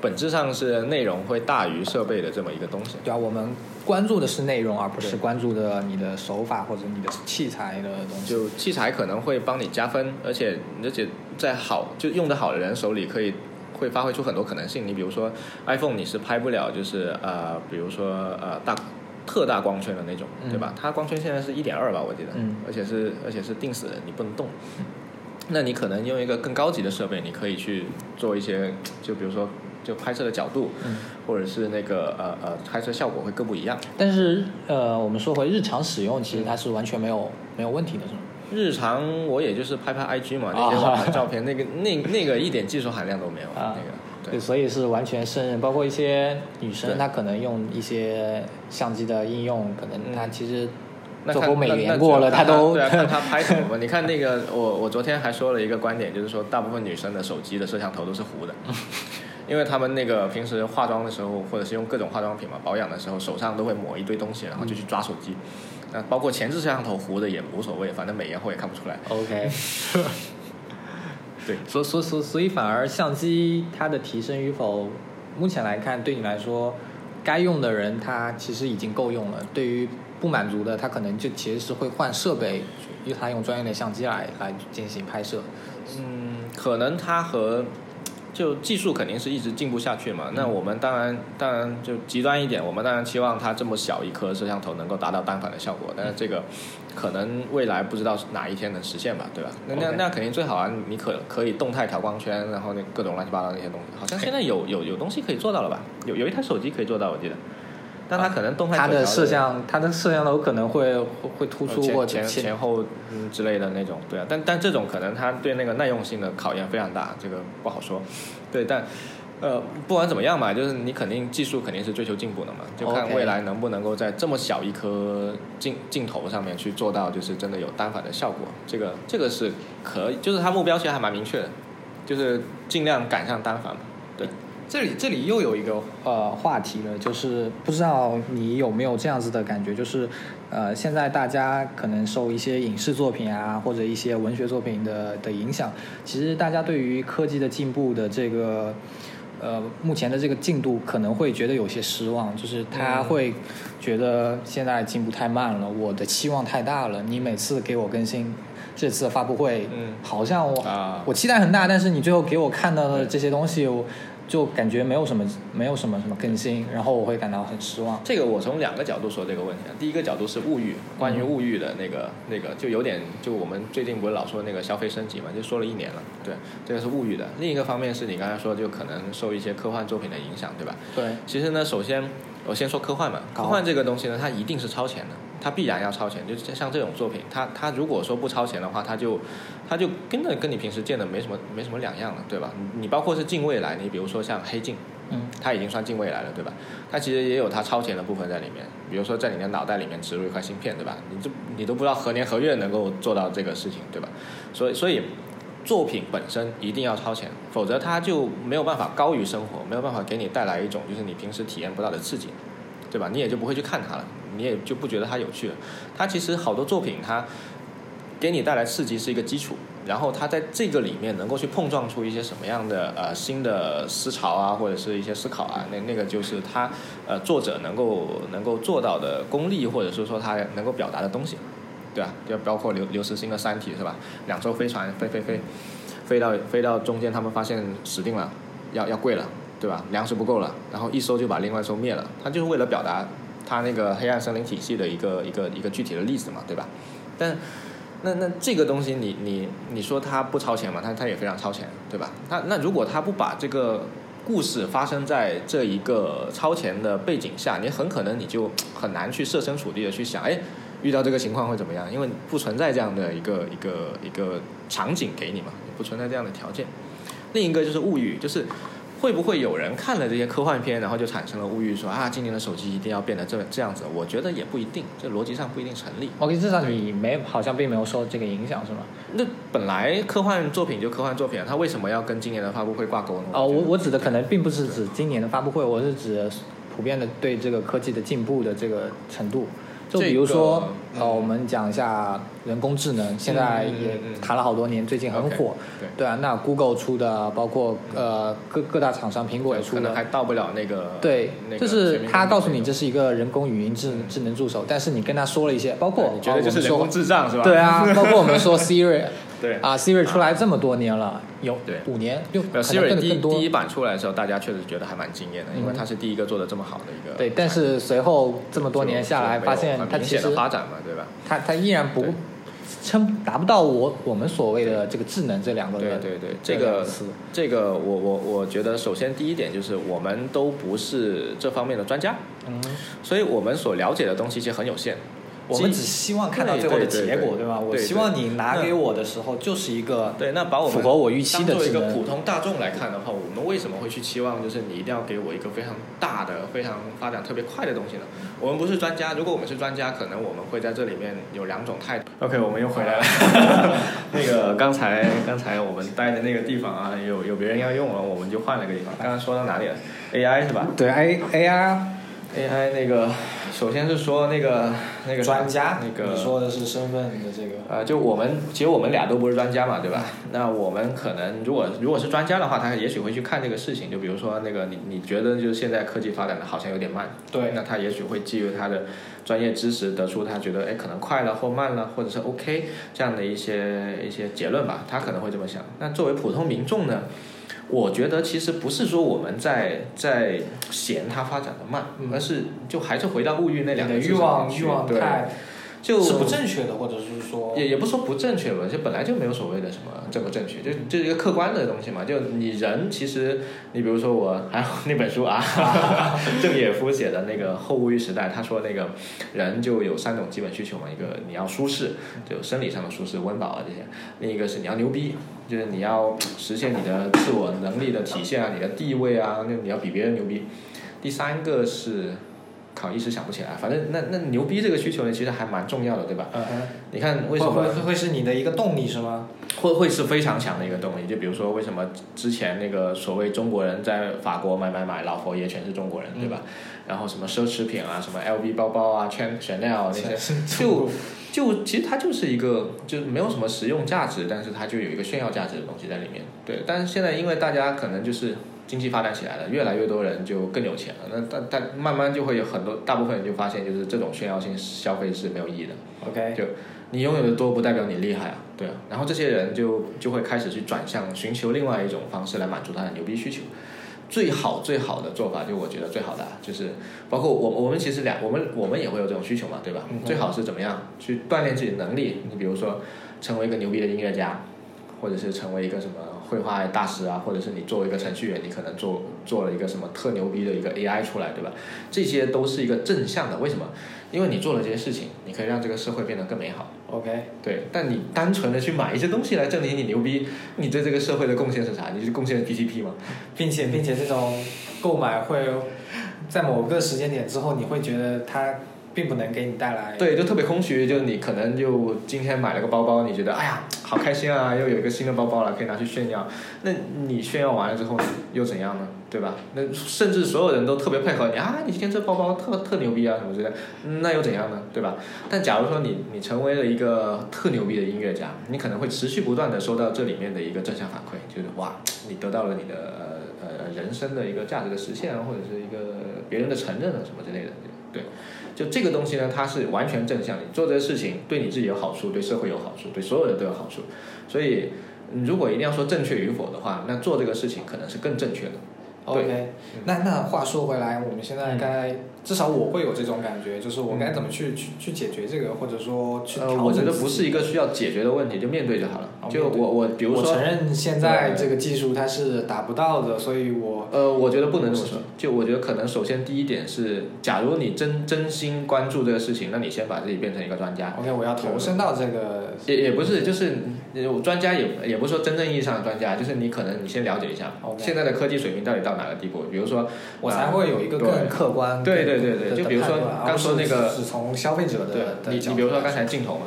本质上是内容会大于设备的这么一个东西。对啊，我们关注的是内容，而不是关注的你的手法或者你的器材的东西。就器材可能会帮你加分，而且而且在好就用得好的人手里可以会发挥出很多可能性。你比如说 iPhone，你是拍不了就是呃，比如说呃大特大光圈的那种，嗯对吧？它光圈现在是一点二吧，我记得，嗯而且是而且是定死的，你不能动。那你可能用一个更高级的设备，你可以去做一些，就比如说就拍摄的角度，嗯或者是那个呃呃拍摄效果会更不一样。但是呃，我们说回日常使用，其实它是完全没有没有问题的，是吗？日常我也就是拍拍 IG 嘛，啊那些网红照片，那个那那个一点技术含量都没有，啊那个对，对所以是完全胜任。包括一些女生，她可能用一些相机的应用，可能她嗯其实做过美颜过了，她都对啊，看她拍什么。你看那个，我我昨天还说了一个观点，就是说大部分女生的手机的摄像头都是糊的，因为他们那个平时化妆的时候，或者是用各种化妆品嘛，保养的时候手上都会抹一堆东西，然后就去抓手机。那包括前置摄像头糊的也无所谓，反正美颜后也看不出来。OK。对，所所所所以反而相机它的提升与否，目前来看对你来说，该用的人他其实已经够用了。对于不满足的，他可能就其实是会换设备，因为他用专业的相机来来进行拍摄。嗯，可能它和就技术肯定是一直进步下去嘛。那我们当然当然就极端一点，我们当然期望它这么小一颗摄像头能够达到单反的效果，但是这个可能未来不知道是哪一天能实现吧，对吧？那那那肯定最好啊，你可可以动态调光圈，然后那各种乱七八糟那些东西，好像现在有有有东西可以做到了吧？有有一台手机可以做到，我记得。但它可能动态它的摄像，它的摄像头可能会会会突出或前前前后嗯之类的那种，对啊，但但这种可能它对那个耐用性的考验非常大，这个不好说。对，但呃，不管怎么样嘛，就是你肯定技术肯定是追求进步的嘛，就看未来能不能够在这么小一颗镜镜头上面去做到，就是真的有单反的效果。这个这个是可以，就是它目标其实还蛮明确的，就是尽量赶上单反嘛。对，这里这里又有一个呃话题了，就是不知道你有没有这样子的感觉，就是呃现在大家可能受一些影视作品啊或者一些文学作品的的影响，其实大家对于科技的进步的这个呃目前的这个进度可能会觉得有些失望，就是他嗯会觉得现在进步太慢了，我的期望太大了，你每次给我更新。这次的发布会，嗯好像我、啊我期待很大，但是你最后给我看到的这些东西，我就感觉没有什么没有什么什么更新，然后我会感到很失望。这个我从两个角度说这个问题啊。第一个角度是物欲，关于物欲的那个那个，就有点就我们最近不是老说那个消费升级嘛，就说了一年了。对，这个是物欲的。另一个方面是你刚才说，就可能受一些科幻作品的影响，对吧？对，其实呢，首先我先说科幻嘛，科幻这个东西呢，它一定是超前的，它必然要超前。就像这种作品，它它如果说不超前的话，它就它就跟着跟你平时见的没什么没什么两样了，对吧？你你包括是近未来，你比如说像黑镜，嗯，它已经算近未来了，对吧？它其实也有它超前的部分在里面，比如说在你的脑袋里面植入一块芯片，对吧？你这你都不知道何年何月能够做到这个事情，对吧？所以所以作品本身一定要超前，否则它就没有办法高于生活，没有办法给你带来一种就是你平时体验不到的刺激，对吧？你也就不会去看它了，你也就不觉得它有趣了。它其实好多作品它给你带来刺激是一个基础，然后它在这个里面能够去碰撞出一些什么样的呃新的思潮啊，或者是一些思考啊，那那个就是他呃作者能够能够做到的功力，或者是说他能够表达的东西，对吧？就包括刘刘慈欣的《三体》是吧？两艘飞船飞飞飞，飞到飞到中间，他们发现死定了，要要跪了，对吧？粮食不够了，然后一艘就把另外一艘灭了，他就是为了表达他那个黑暗森林体系的一个一个一个具体的例子嘛，对吧？但那那这个东西你你你说它不超前嘛？它它也非常超前，对吧？那那如果他不把这个故事发生在这一个超前的背景下，你很可能你就很难去设身处地的去想，哎，遇到这个情况会怎么样？因为不存在这样的一个一个一个场景给你嘛，不存在这样的条件。另一个就是物欲，就是。会不会有人看了这些科幻片，然后就产生了物欲，说啊，今年的手机一定要变得这这样子？我觉得也不一定，这逻辑上不一定成立。OK，至少你没好像并没有受这个影响，是吗？那本来科幻作品就科幻作品，它为什么要跟今年的发布会挂钩呢？哦，我我指的可能并不是指今年的发布会，我是指普遍的对这个科技的进步的这个程度。就比如说，呃，我们讲一下人工智能，现在也谈了好多年，最近很火，对啊。那 Google 出的，包括呃各各大厂商，苹果也出的，还到不了那个。对，就是他告诉你这是一个人工语音智智能助手，但是你跟他说了一些，包括你觉得就是人工智障是吧？对啊，包括我们说 Siri。对啊，Siri 出来这么多年了，有对五年，六 Siri 第第一版出来的时候，大家确实觉得还蛮惊艳的，因为它是第一个做的这么好的一个。对，但是随后这么多年下来，发现它其实发展嘛，对吧？它它依然不称达不到我我们所谓的这个智能这两个对对对，这个这个我我我觉得，首先第一点就是我们都不是这方面的专家，嗯，所以我们所了解的东西其实很有限。我们只希望看到最后的结果，对吧？我希望你拿给我的时候就是一个对，那把我们符合我预期的。作为一个普通大众来看的话，我们为什么会去期望就是你一定要给我一个非常大的、非常发展特别快的东西呢？我们不是专家，如果我们是专家，可能我们会在这里面有两种态度。OK，我们又回来了。那个刚才刚才我们待的那个地方啊，有有别人要用了，我们就换了个地方。刚刚说到哪里了？AI 是吧？对，A AI。AI 那个，首先是说那个那个专家，那个你说的是身份的这个。呃，就我们其实我们俩都不是专家嘛，对吧？那我们可能如果如果是专家的话，他也许会去看这个事情。就比如说那个你你觉得就是现在科技发展的好像有点慢，对，那他也许会基于他的专业知识得出他觉得哎可能快了或慢了或者是 OK 这样的一些一些结论吧，他可能会这么想。那作为普通民众呢？我觉得其实不是说我们在在嫌它发展的慢，而是就还是回到物欲那两个欲望欲望太。就是不正确的，或者是说也也不说不正确吧，就本来就没有所谓的什么正不正确，就就是一个客观的东西嘛。就你人其实，你比如说我还有那本书啊，郑也夫写的那个《后物欲时代》，他说那个人就有三种基本需求嘛，一个你要舒适，就生理上的舒适、温饱啊这些；另一个是你要牛逼，就是你要实现你的自我能力的体现啊，你的地位啊，那你要比别人牛逼；第三个是。靠，一时想不起来。反正那那牛逼这个需求呢，其实还蛮重要的，对吧？嗯哼。你看为什么会会是你的一个动力是吗？会会是非常强的一个动力。就比如说，为什么之前那个所谓中国人在法国买买买，老佛爷全是中国人，对吧？然后什么奢侈品啊，什么 LV 包包啊，Chanel 那些，就就其实它就是一个，就没有什么实用价值，但是它就有一个炫耀价值的东西在里面。对，但是现在因为大家可能就是。经济发展起来了，越来越多人就更有钱了。那但但慢慢就会有很多大部分人就发现，就是这种炫耀性消费是没有意义的。OK，就你拥有的多不代表你厉害啊，对啊。然后这些人就就会开始去转向寻求另外一种方式来满足他的牛逼需求。最好最好的做法，就我觉得最好的就是，包括我我们其实两我们我们也会有这种需求嘛，对吧？最好是怎么样去锻炼自己的能力？你比如说成为一个牛逼的音乐家，或者是成为一个什么？绘画大师啊，或者是你作为一个程序员，你可能做做了一个什么特牛逼的一个 AI 出来，对吧？这些都是一个正向的。为什么？因为你做了这些事情，你可以让这个社会变得更美好。OK，对。但你单纯的去买一些东西来证明你牛逼，你对这个社会的贡献是啥？你是贡献 GDP 吗？并且，并且这种购买会在某个时间点之后，你会觉得它。并不能给你带来对，就特别空虚。就你可能就今天买了个包包，你觉得哎呀 好开心啊，又有一个新的包包了，可以拿去炫耀。那你炫耀完了之后又怎样呢？对吧？那甚至所有人都特别配合你啊，你今天这包包特特牛逼啊什么之类，那又怎样呢？对吧？但假如说你你成为了一个特牛逼的音乐家，你可能会持续不断的收到这里面的一个正向反馈，就是哇，你得到了你的呃人生的一个价值的实现，或者是一个别人的承认啊什么之类的，对。就这个东西呢，它是完全正向的。你做这个事情对你自己有好处，对社会有好处，对所有人都有好处。所以，如果一定要说正确与否的话，那做这个事情可能是更正确的。OK，那那话说回来，我们现在该、至少我会有这种感觉，就是我该怎么去、去去解决这个，或者说去调呃，我觉得不是一个需要解决的问题，就面对就好了。就我我比如说我承，认现在这个技术它是达不到的，所以我呃，我觉得不能这么说。就我觉得可能首先第一点是，假如你真真心关注这个事情，那你先把自己变成一个专家。OK，我要投身到这个也也不是，就是呃我专家也也不是说真正意义上的专家，就是你可能你先了解一下现在的科技水平到底到哪个地步。比如说，我才会有一个对更客观对对对对对就比如说刚说那个是从消费者的对你你比如说刚才镜头嘛，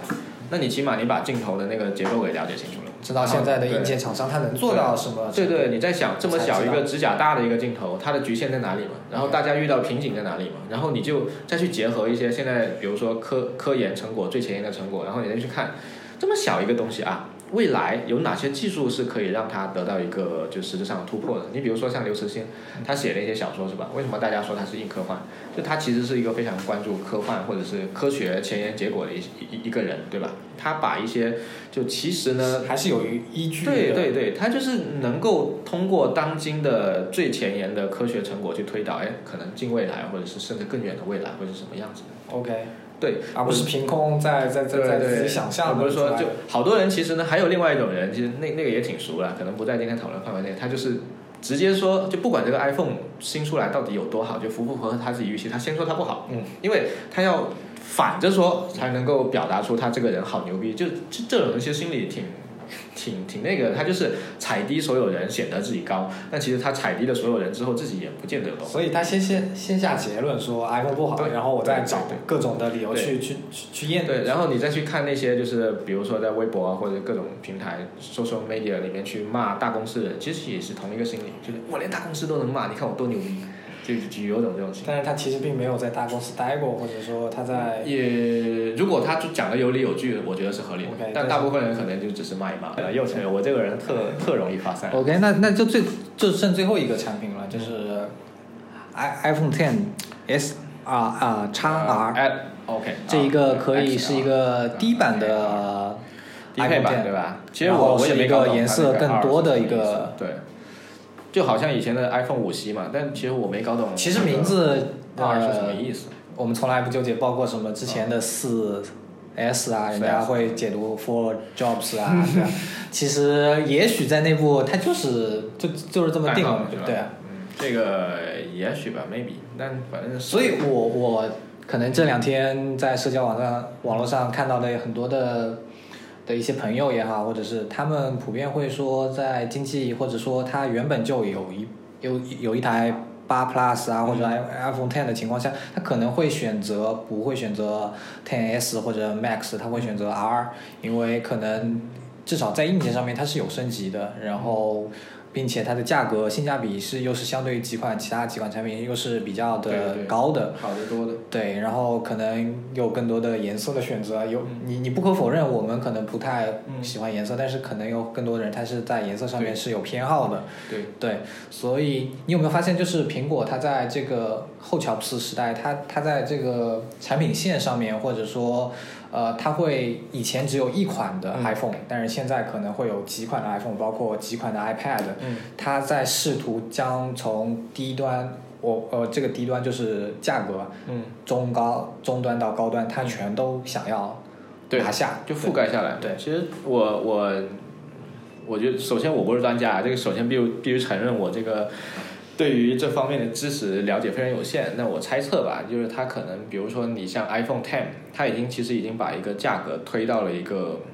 那你起码你把镜头的那个结构给了解清楚了，知道现在的硬件厂商它能做到什么？对对，你在想这么小一个指甲大的一个镜头，它的局限在哪里嘛？然后大家遇到瓶颈在哪里嘛？然后你就再去结合一些现在比如说科科研成果最前沿的成果，然后你再去看这么小一个东西啊，未来有哪些技术是可以让它得到一个就实质上的突破的？你比如说像刘慈欣，他写的一些小说是吧？为什么大家说他是硬科幻？就他其实是一个非常关注科幻或者是科学前沿结果的一一一个人，对吧？他把一些就其实呢还是有依据的。对对对，他就是能够通过当今的最前沿的科学成果去推导，哎，可能近未来或者是甚至更远的未来会是什么样子的。，OK，对，而不是凭空在在在在自己想象的。不是说就好多人其实呢，还有另外一种人，其实那那个也挺熟了，可能不在今天讨论范围内，他就是。直接说，就不管这个 iPhone 新出来到底有多好，就符不符合他自己预期，他先说他不好，嗯，因为他要反着说，才能够表达出他这个人好牛逼。就这这种人其实心里挺挺挺那个，他就是踩低所有人，显得自己高。但其实他踩低了所有人之后，自己也不见得有多好。所以他先先先下结论说 iPhone 不好，然后我再找各种的理由去去去去验。对，然后你再去看那些就是比如说在微博啊或者各种平台 social media 里面去骂大公司的人，其实也是同一个心理，就是我连大公司都能骂，你看我多牛逼，就就有种这种。但是他其实并没有在大公司待过，或者说他在也如果他就讲的有理有据，我觉得是合理的。OK，但大部分人可能就只是骂一骂。呃，又承认我这个人特特容易发散。OK，那那就最就剩最后一个产品了，就是 i iPhone Ten S R 啊叉 R 哎，OK，这一个可以啊是一个低版的低配 iPhone 版对吧？其实我我也是一个没搞颜色更多的一个对，就好像以前的 iPhone 五 C 嘛，但其实我没搞懂。其实名字 R 是什么呃意思？我们从来不纠结，包括什么之前的四 S 啊，人家会解读 For Jobs 啊，对啊。其实也许在内部它就是就就是这么定了对啊。嗯，这个也许吧，maybe，但反正所以我我可能这两天在社交网上网络上看到的很多的的一些朋友也好，或者是他们普遍会说，在经济或者说他原本就有一有有一台八 Plus 啊或者 iPhone Ten 的情况下，他可能会选择不会选择 Ten S 或者 Max，他会选择 R，因为可能至少在硬件上面它是有升级的，然后。并且它的价格性价比是又是相对于几款其他几款产品又是比较的高的，好得多的。对，然后可能有更多的颜色的选择，有你你不可否认，我们可能不太嗯。喜欢颜色，但是可能有更多的人他是在颜色上面是有偏好的，对，对，所以你有没有发现，就是苹果它在这个后乔布斯时代，它它在这个产品线上面，或者说呃，它会以前只有一款的嗯。iPhone，、但是现在可能会有几款的 iPhone，包括几款的 iPad，嗯，它在试图将从低端，我呃这个低端就是价格，嗯，中高中端到高端，它全都想要对拿下，就覆盖下来。对其实我我我觉得，首先我不是专家啊，这个首先必须必须承认我这个对于这方面的知识了解非常有限。那我猜测吧，就是它可能，比如说你像 iPhone Ten，它已经其实已经把一个价格推到了一个。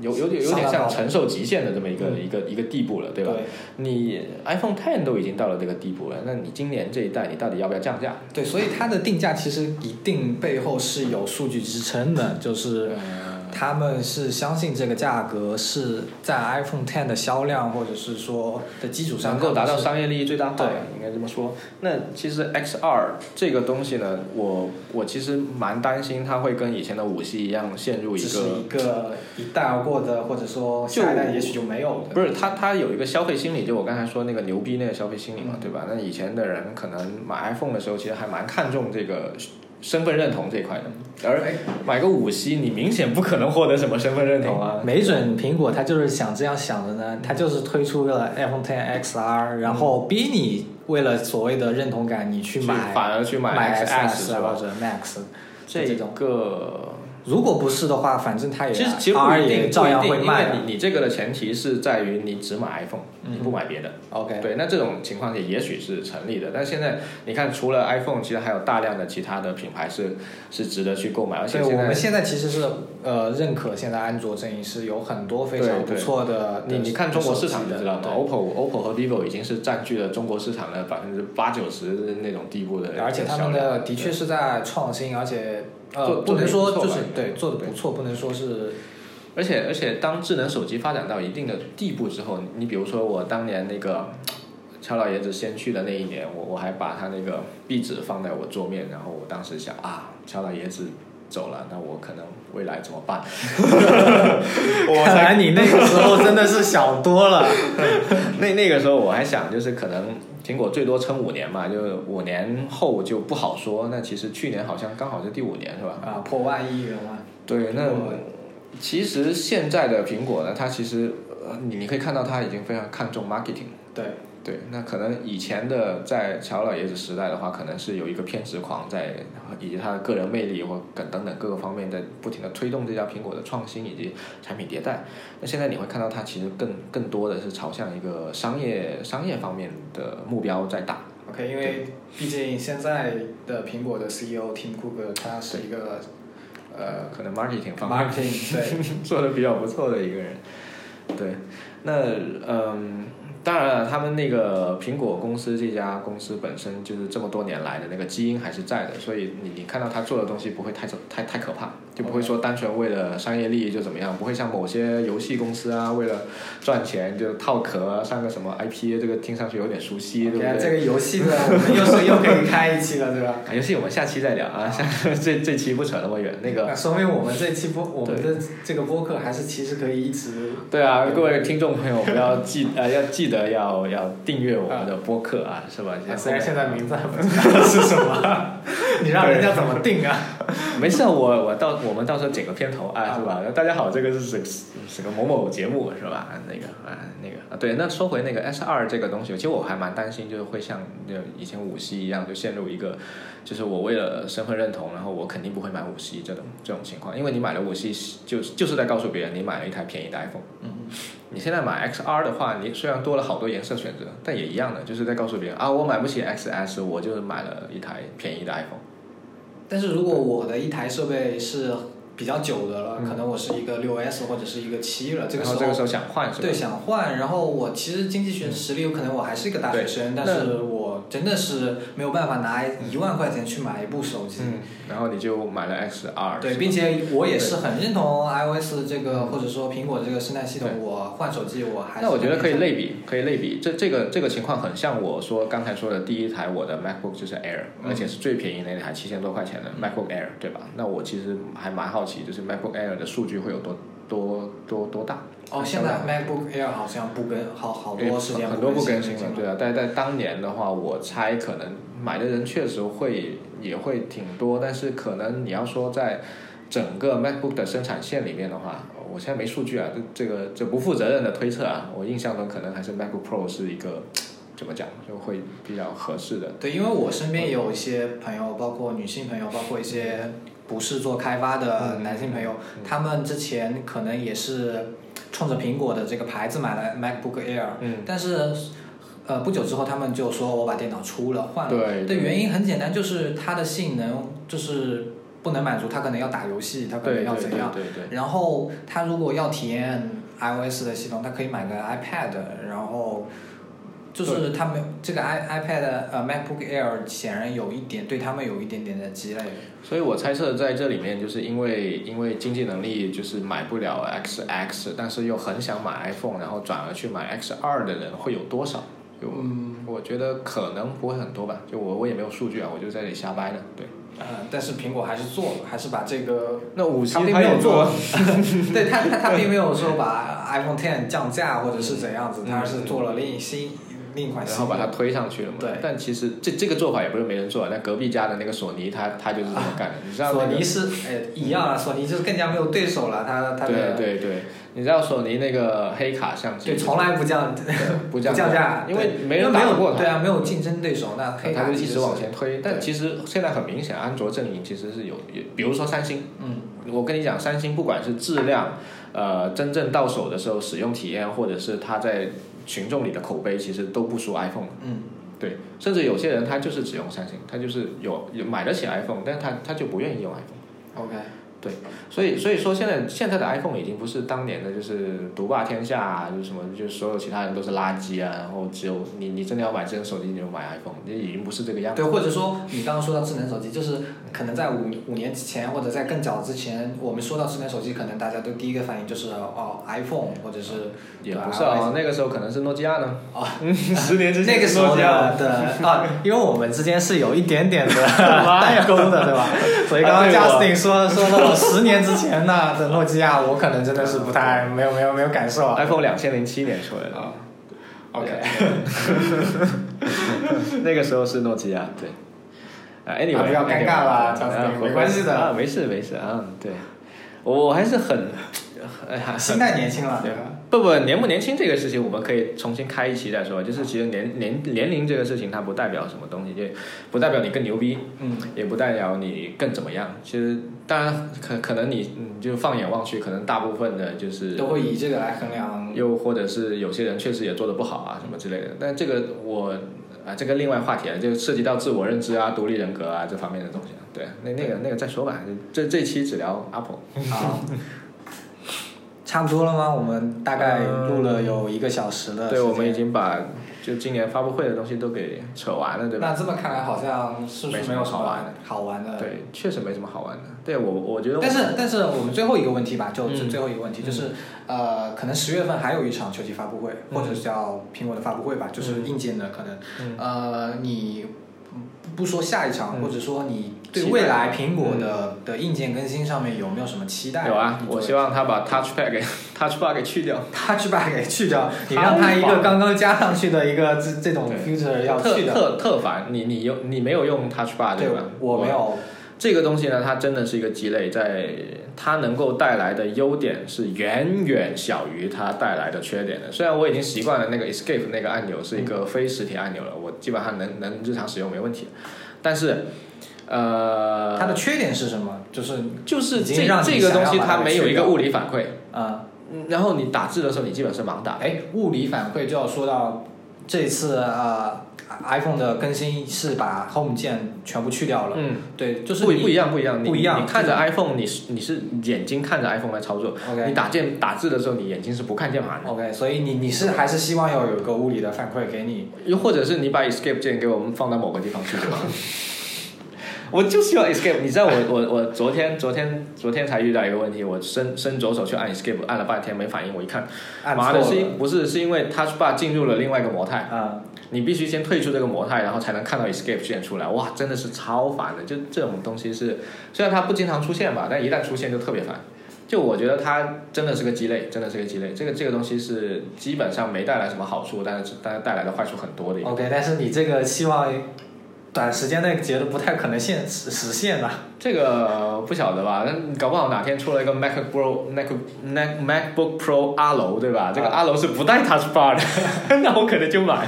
有有点有点像承受极限的这么一个、嗯一个一个地步了，对吧？你 iPhone Ten 都已经到了这个地步了，那你今年这一代你到底要不要降价？对，所以它的定价其实一定背后是有数据支撑的，就是嗯他们是相信这个价格是在 iPhone Ten 的销量或者是说的基础上能够达到商业利益最大化，对应该这么说。那其实 X 二这个东西呢，我我其实蛮担心它会跟以前的五系一样陷入一只是个一个一带而过的，或者说下一代也许就没有的。不是它它有一个消费心理，就我刚才说那个牛逼那个消费心理嘛，嗯对吧？那以前的人可能买 iPhone 的时候，其实还蛮看重这个。身份认同这一块的，而买个五系，你明显不可能获得什么身份认同啊。没准苹果它就是想这样想的呢，它就是推出了 iPhone Ten XR，然后逼你为了所谓的认同感，你去买反而去买买 XS 或者 Max 这这种。个如果不是的话，反正它也其实其实不一定，照样会卖你你这个的前提是在于你只买 iPhone，、你不买别的。OK，对，那这种情况也也许是成立的，但现在你看，除了 iPhone，其实还有大量的其他的品牌是是值得去购买，而且我们现在其实是呃认可现在安卓阵营是有很多非常不错的。你你看中国市场就知道嘛，OPPO OPPO 和 vivo 已经是占据了中国市场的百分之八九十那种地步的，而且他们的的确是在创新，而且呃不能说就是对做的不错，不能说是而且而且，当智能手机发展到一定的地步之后，你比如说我当年那个乔老爷子先去的那一年，我我还把他那个壁纸放在我桌面，然后我当时想啊，乔老爷子走了，那我可能未来怎么办？我看才来你那个时候真的是想多了。那那个时候我还想，就是可能苹果最多撑五年嘛，就是五年后就不好说。那其实去年好像刚好是第五年，是吧？啊，破万亿元嘛。对，那其实现在的苹果呢，它其实呃你你可以看到它已经非常看重 marketing。对，对，那可能以前的在乔老爷子时代的话，可能是有一个偏执狂在，以及他的个人魅力或等等等各个方面在不停的推动这家苹果的创新以及产品迭代。那现在你会看到他其实更更多的是朝向一个商业商业方面的目标在打。OK，因为毕竟现在的苹果的 CEO Tim Cook 他是一个呃可能 marketing 方面 marketing 对 做的比较不错的一个人。对，那嗯，当然了，他们那个苹果公司这家公司本身就是这么多年来的那个基因还是在的，所以你你看到他做的东西不会太太太可怕，就不会说单纯为了商业利益就怎么样，不会像某些游戏公司啊，为了赚钱就套壳啊，上个什么 IP，这个听上去有点熟悉，对不对？这个游戏呢我们又是又可以开一期了，对吧？啊，游戏我们下期再聊啊，下这这期不扯那么远，那个那说明我们这期播我们的这个播客还是其实可以一直对啊，各位听众朋友，不要记呃要记得要要订阅我们的播客啊，是吧？啊虽然现在名字还不知道是什么，你让人家怎么定啊？没事，我我到我们到时候剪个片头啊，是吧？大家好，这个是是是个某某节目是吧？那个啊那个啊，对，那说回那个 S 二这个东西，其实我还蛮担心，就是会像那以前五系一样，就陷入一个，就是我为了身份认同，然后我肯定不会买五系这种这种情况，因为你买了五系，就是就是在告诉别人你买了一台便宜的 iPhone。嗯，你现在买 XR 的话，你虽然多了好多颜色选择，但也一样的，就是在告诉别人啊，我买不起 XS，我就是买了一台便宜的 iPhone。但是如果我的一台设备是比较久的了，嗯可能我是一个六 S 或者是一个七了，这个时候这个时候想换是吧？对想换，然后我其实经济学实力有可能我还是一个大学生，但是我真的是没有办法拿一万块钱去买一部手机。嗯，然后你就买了 XR，对，并且我也是很认同 iOS 这个或者说苹果这个生态系统，我换手机我还是那我觉得可以类比，可以类比。这这个这个情况很像我说刚才说的第一台我的 MacBook 就是 Air，、嗯而且是最便宜的那台七千多块钱的 MacBook Air，对吧？那我其实还蛮好奇，就是 MacBook Air 的数据会有多多多多大？哦，现在 MacBook Air 好像不跟好好多时间很多不更新了了，对啊。但在当年的话，我猜可能买的人确实会也会挺多，但是可能你要说在整个 MacBook 的生产线里面的话，我现在没数据啊，这这个这不负责任的推测啊，我印象中可能还是 MacBook Pro 是一个怎么讲，就会比较合适的。对，因为我身边也有一些朋友，包括女性朋友，包括一些不是做开发的男性朋友，他们之前可能也是冲着苹果的这个牌子买了 MacBook Air，嗯，但是。呃，不久之后他们就说我把电脑出了换了，对的原因很简单，就是它的性能就是不能满足，他可能要打游戏，他可能对对对要怎样。对对。然后他如果要体验 iOS 的系统，他可以买个 iPad，然后就是他们这个 i iPad 呃 MacBook Air 显然有一点对他们有一点点的积累。所以我猜测在这里面，就是因为因为经济能力就是买不了 XX，但是又很想买 iPhone，然后转而去买 X 二的人会有多少？就、嗯我觉得可能不会很多吧。就我我也没有数据啊，我就在这里瞎掰的。对，呃，但是苹果还是做了，还是把这个，那五 G 它并没有做做，对他他他并没有说把 iPhone Ten 降价或者是怎样子，他是做了另一新另一款然后把它。推上去了嘛。对但其实这这个做法也不是没人做，那隔壁家的那个索尼，他他就是这么干的。你知道、那个？索尼是哎一样啊，索尼就是更加没有对手了，他他对的对对，你知道索尼那个黑卡相机，对，从来不降，不降 价，因为没人打过对啊，没有竞争对手，那黑卡就一直往前推。但其实现在很明显，安卓阵营其实是有，比如说三星，嗯，我跟你讲，三星不管是质量，呃，真正到手的时候使用体验，或者是它在群众里的口碑，其实都不输 iPhone。嗯，对，甚至有些人他就是只用三星，他就是有有买得起 iPhone，但是他他就不愿意用 iPhone。OK。对，所以所以说现在现在的 iPhone 已经不是当年的，就是独霸天下啊，就是什么，就是所有其他人都是垃圾啊，然后只有你你真的要买智能手机，你就买 iPhone，这已经不是这个样子。对，或者说你刚刚说到智能手机，就是可能在五五年之前或者在更早之前，我们说到智能手机，可能大家都第一个反应就是哦 iPhone，或者是也不是啊，那个时候可能是诺基亚呢。哦，十年之前那个时候的啊，因为我们之间是有一点点的代沟的，对吧？所以刚刚 Justin 说说到了十年之前。呢的诺基亚，我可能真的是不太没有没有没有感受。iPhone 两千零七年出来的，OK，那个时候是诺基亚，对。哎，你们不要尴尬了，没关系的啊，没事没事啊，对，我我还是很。哎呀心态年轻了，对吧？不不，年不年轻这个事情，我们可以重新开一期再说。就是其实年年年龄这个事情，它不代表什么东西，就不代表你更牛逼，嗯，也不代表你更怎么样。其实，当然可可能你你就放眼望去，可能大部分的就是都会以这个来衡量。又或者是有些人确实也做的不好啊，什么之类的。但这个我啊，这个另外话题了，就涉及到自我认知啊、独立人格啊这方面的东西。对，那那个那个再说吧。这这期只聊 Apple。好。差不多了吗？我们大概录了有一个小时的。对，我们已经把就今年发布会的东西都给扯完了，对吧？那这么看来，好像是没什么好玩的。好玩的。对，确实没什么好玩的。对我，我觉得。但是，但是我们最后一个问题吧，就最后一个问题，就是呃，可能十月份还有一场秋季发布会，或者是叫苹果的发布会吧，就是硬件的可能。呃，你。不说下一场，或者说你对未来苹果的的硬件更新上面有没有什么期待？有啊，我希望他把 Touch Pad 给 Touch Bar 给去掉，Touch Bar 给去掉，你让他一个刚刚加上去的一个这这种 feature 要去的，特特烦。你你用你没有用 Touch Bar 对吧？我没有。这个东西呢，它真的是一个鸡肋，在它能够带来的优点是远远小于它带来的缺点的。虽然我已经习惯了那个 Escape 那个按钮是一个非实体按钮了，我基本上能能日常使用没问题。但是，呃，它的缺点是什么？就是就是这这个东西它没有一个物理反馈啊。然后你打字的时候，你基本是盲打。哎，物理反馈就要说到这次啊。iPhone 的更新是把 Home 键全部去掉了。嗯，对，就是不不一样，不一样，不一样。你看着 iPhone，你是你是眼睛看着 iPhone 来操作。OK。你打键打字的时候，你眼睛是不看键盘的。OK，所以你你是还是希望要有一个物理的反馈给你，又或者是你把 Escape 键给我们放到某个地方去就好。我就需要 Escape。你知道我我我昨天昨天昨天才遇到一个问题，我伸伸左手去按 Escape，按了半天没反应。我一看，妈的，是因不是是因为 Touch Bar 进入了另外一个模态啊？你必须先退出这个模态，然后才能看到 Escape 键出来。哇，真的是超烦的。就这种东西是，虽然它不经常出现吧，但一旦出现就特别烦。就我觉得它真的是个鸡肋，真的是个鸡肋。这个这个东西是基本上没带来什么好处，但是但是带来的坏处很多的。OK，但是你这个希望。短时间内觉得不太可能现实实现吧？这个不晓得吧？那搞不好哪天出了一个 Mac Pro、Mac Mac MacBook Pro 阿楼，对吧？这个阿楼是不带 Touch Bar 的，那我可能就买。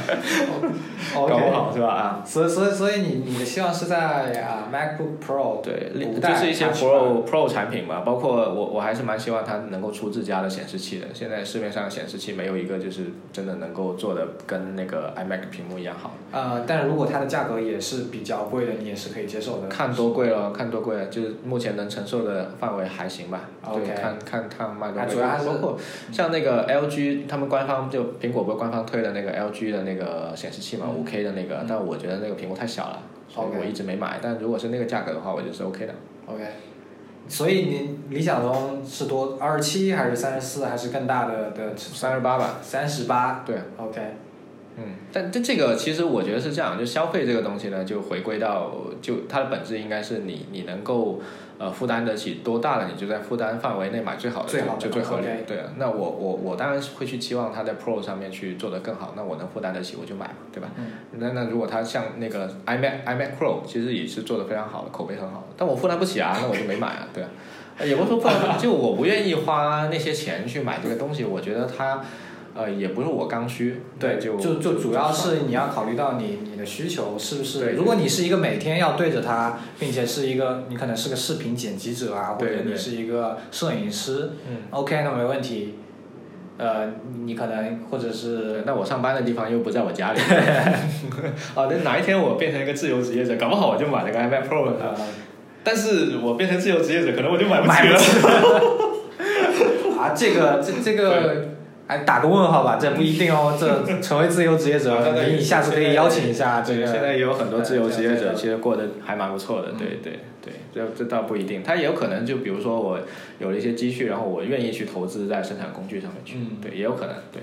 搞不好是吧？啊，所以所以所以你你的希望是在啊 MacBook Pro 对，就是一些 Pro Pro 产品嘛，包括我我还是蛮希望它能够出自家的显示器的。现在市面上显示器没有一个就是真的能够做的跟那个 iMac 屏幕一样好。呃，但如果它的价格也是比较贵的，你也是可以接受的。看多贵了，看多贵了，就是目前能承受的范围还行吧。OK，看看看卖多贵。主要包括像那个 LG，他们官方就苹果不是官方推的那个 LG 的那个显示器嘛，五 K 的那个，但我觉得那个屏幕太小了，所以我一直没买。但如果是那个价格的话，我觉得是 OK 的。OK，所以你理想中是多二十七还是三十四还是更大的的？三十八吧。三十八。对。OK。嗯，但这这个其实我觉得是这样，就消费这个东西呢，就回归到就它的本质应该是你你能够呃负担得起多大的，你就在负担范围内买最好的，就最合理。对啊，那我我我当然是会去期望它在 Pro 上面去做得更好，那我能负担得起我就买嘛，对吧？嗯。那那如果它像那个 iMac iMac Pro，其实也是做的非常好的，口碑很好，但我负担不起啊，那我就没买啊，对啊。也不是说不能，就我不愿意花那些钱去买这个东西，我觉得它。呃，也不是我刚需，对，就就就主要是你要考虑到你你的需求是不是？对如果你是一个每天要对着它，并且是一个你可能是个视频剪辑者啊，或者你是一个摄影师，嗯，OK，那没问题。呃，你可能或者是，那我上班的地方又不在我家里 啊，那哪一天我变成一个自由职业者，搞不好我就买了个 iPad Pro 了。但是我变成自由职业者，可能我就买不起了。啊，这个这这个。哎，打个问号吧，这不一定哦。这 成为自由职业者，你下次可以邀请一下这个。现在也有很多自由职业者，其实过得还蛮不错的。对对对，这这倒不一定，他也有可能就比如说我有了一些积蓄，然后我愿意去投资在生产工具上面去。对，也有可能。对。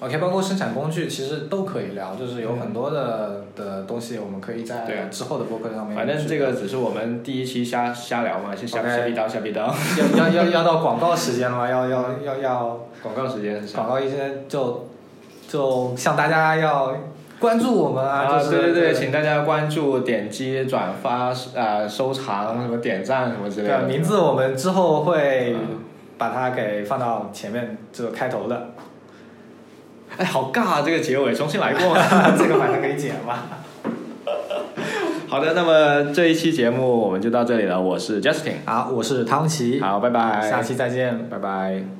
OK，包括生产工具其实都可以聊，就是有很多的的东西，我们可以在之后的播客上面。反正这个只是我们第一期瞎瞎聊嘛，瞎瞎逼叨瞎逼叨。要要要要到广告时间了吗？要要要要。广告时间。广告一些就就向大家要关注我们啊！对对对，请大家关注、点击、转发、啊收藏、什么点赞什么之类的。名字我们之后会把它给放到前面这个开头的。哎，好尬啊！这个结尾重新来过，这个反正可以剪吧。好的，那么这一期节目我们就到这里了。我是 Justin，好，我是汤奇，好，拜拜，下期再见，拜拜。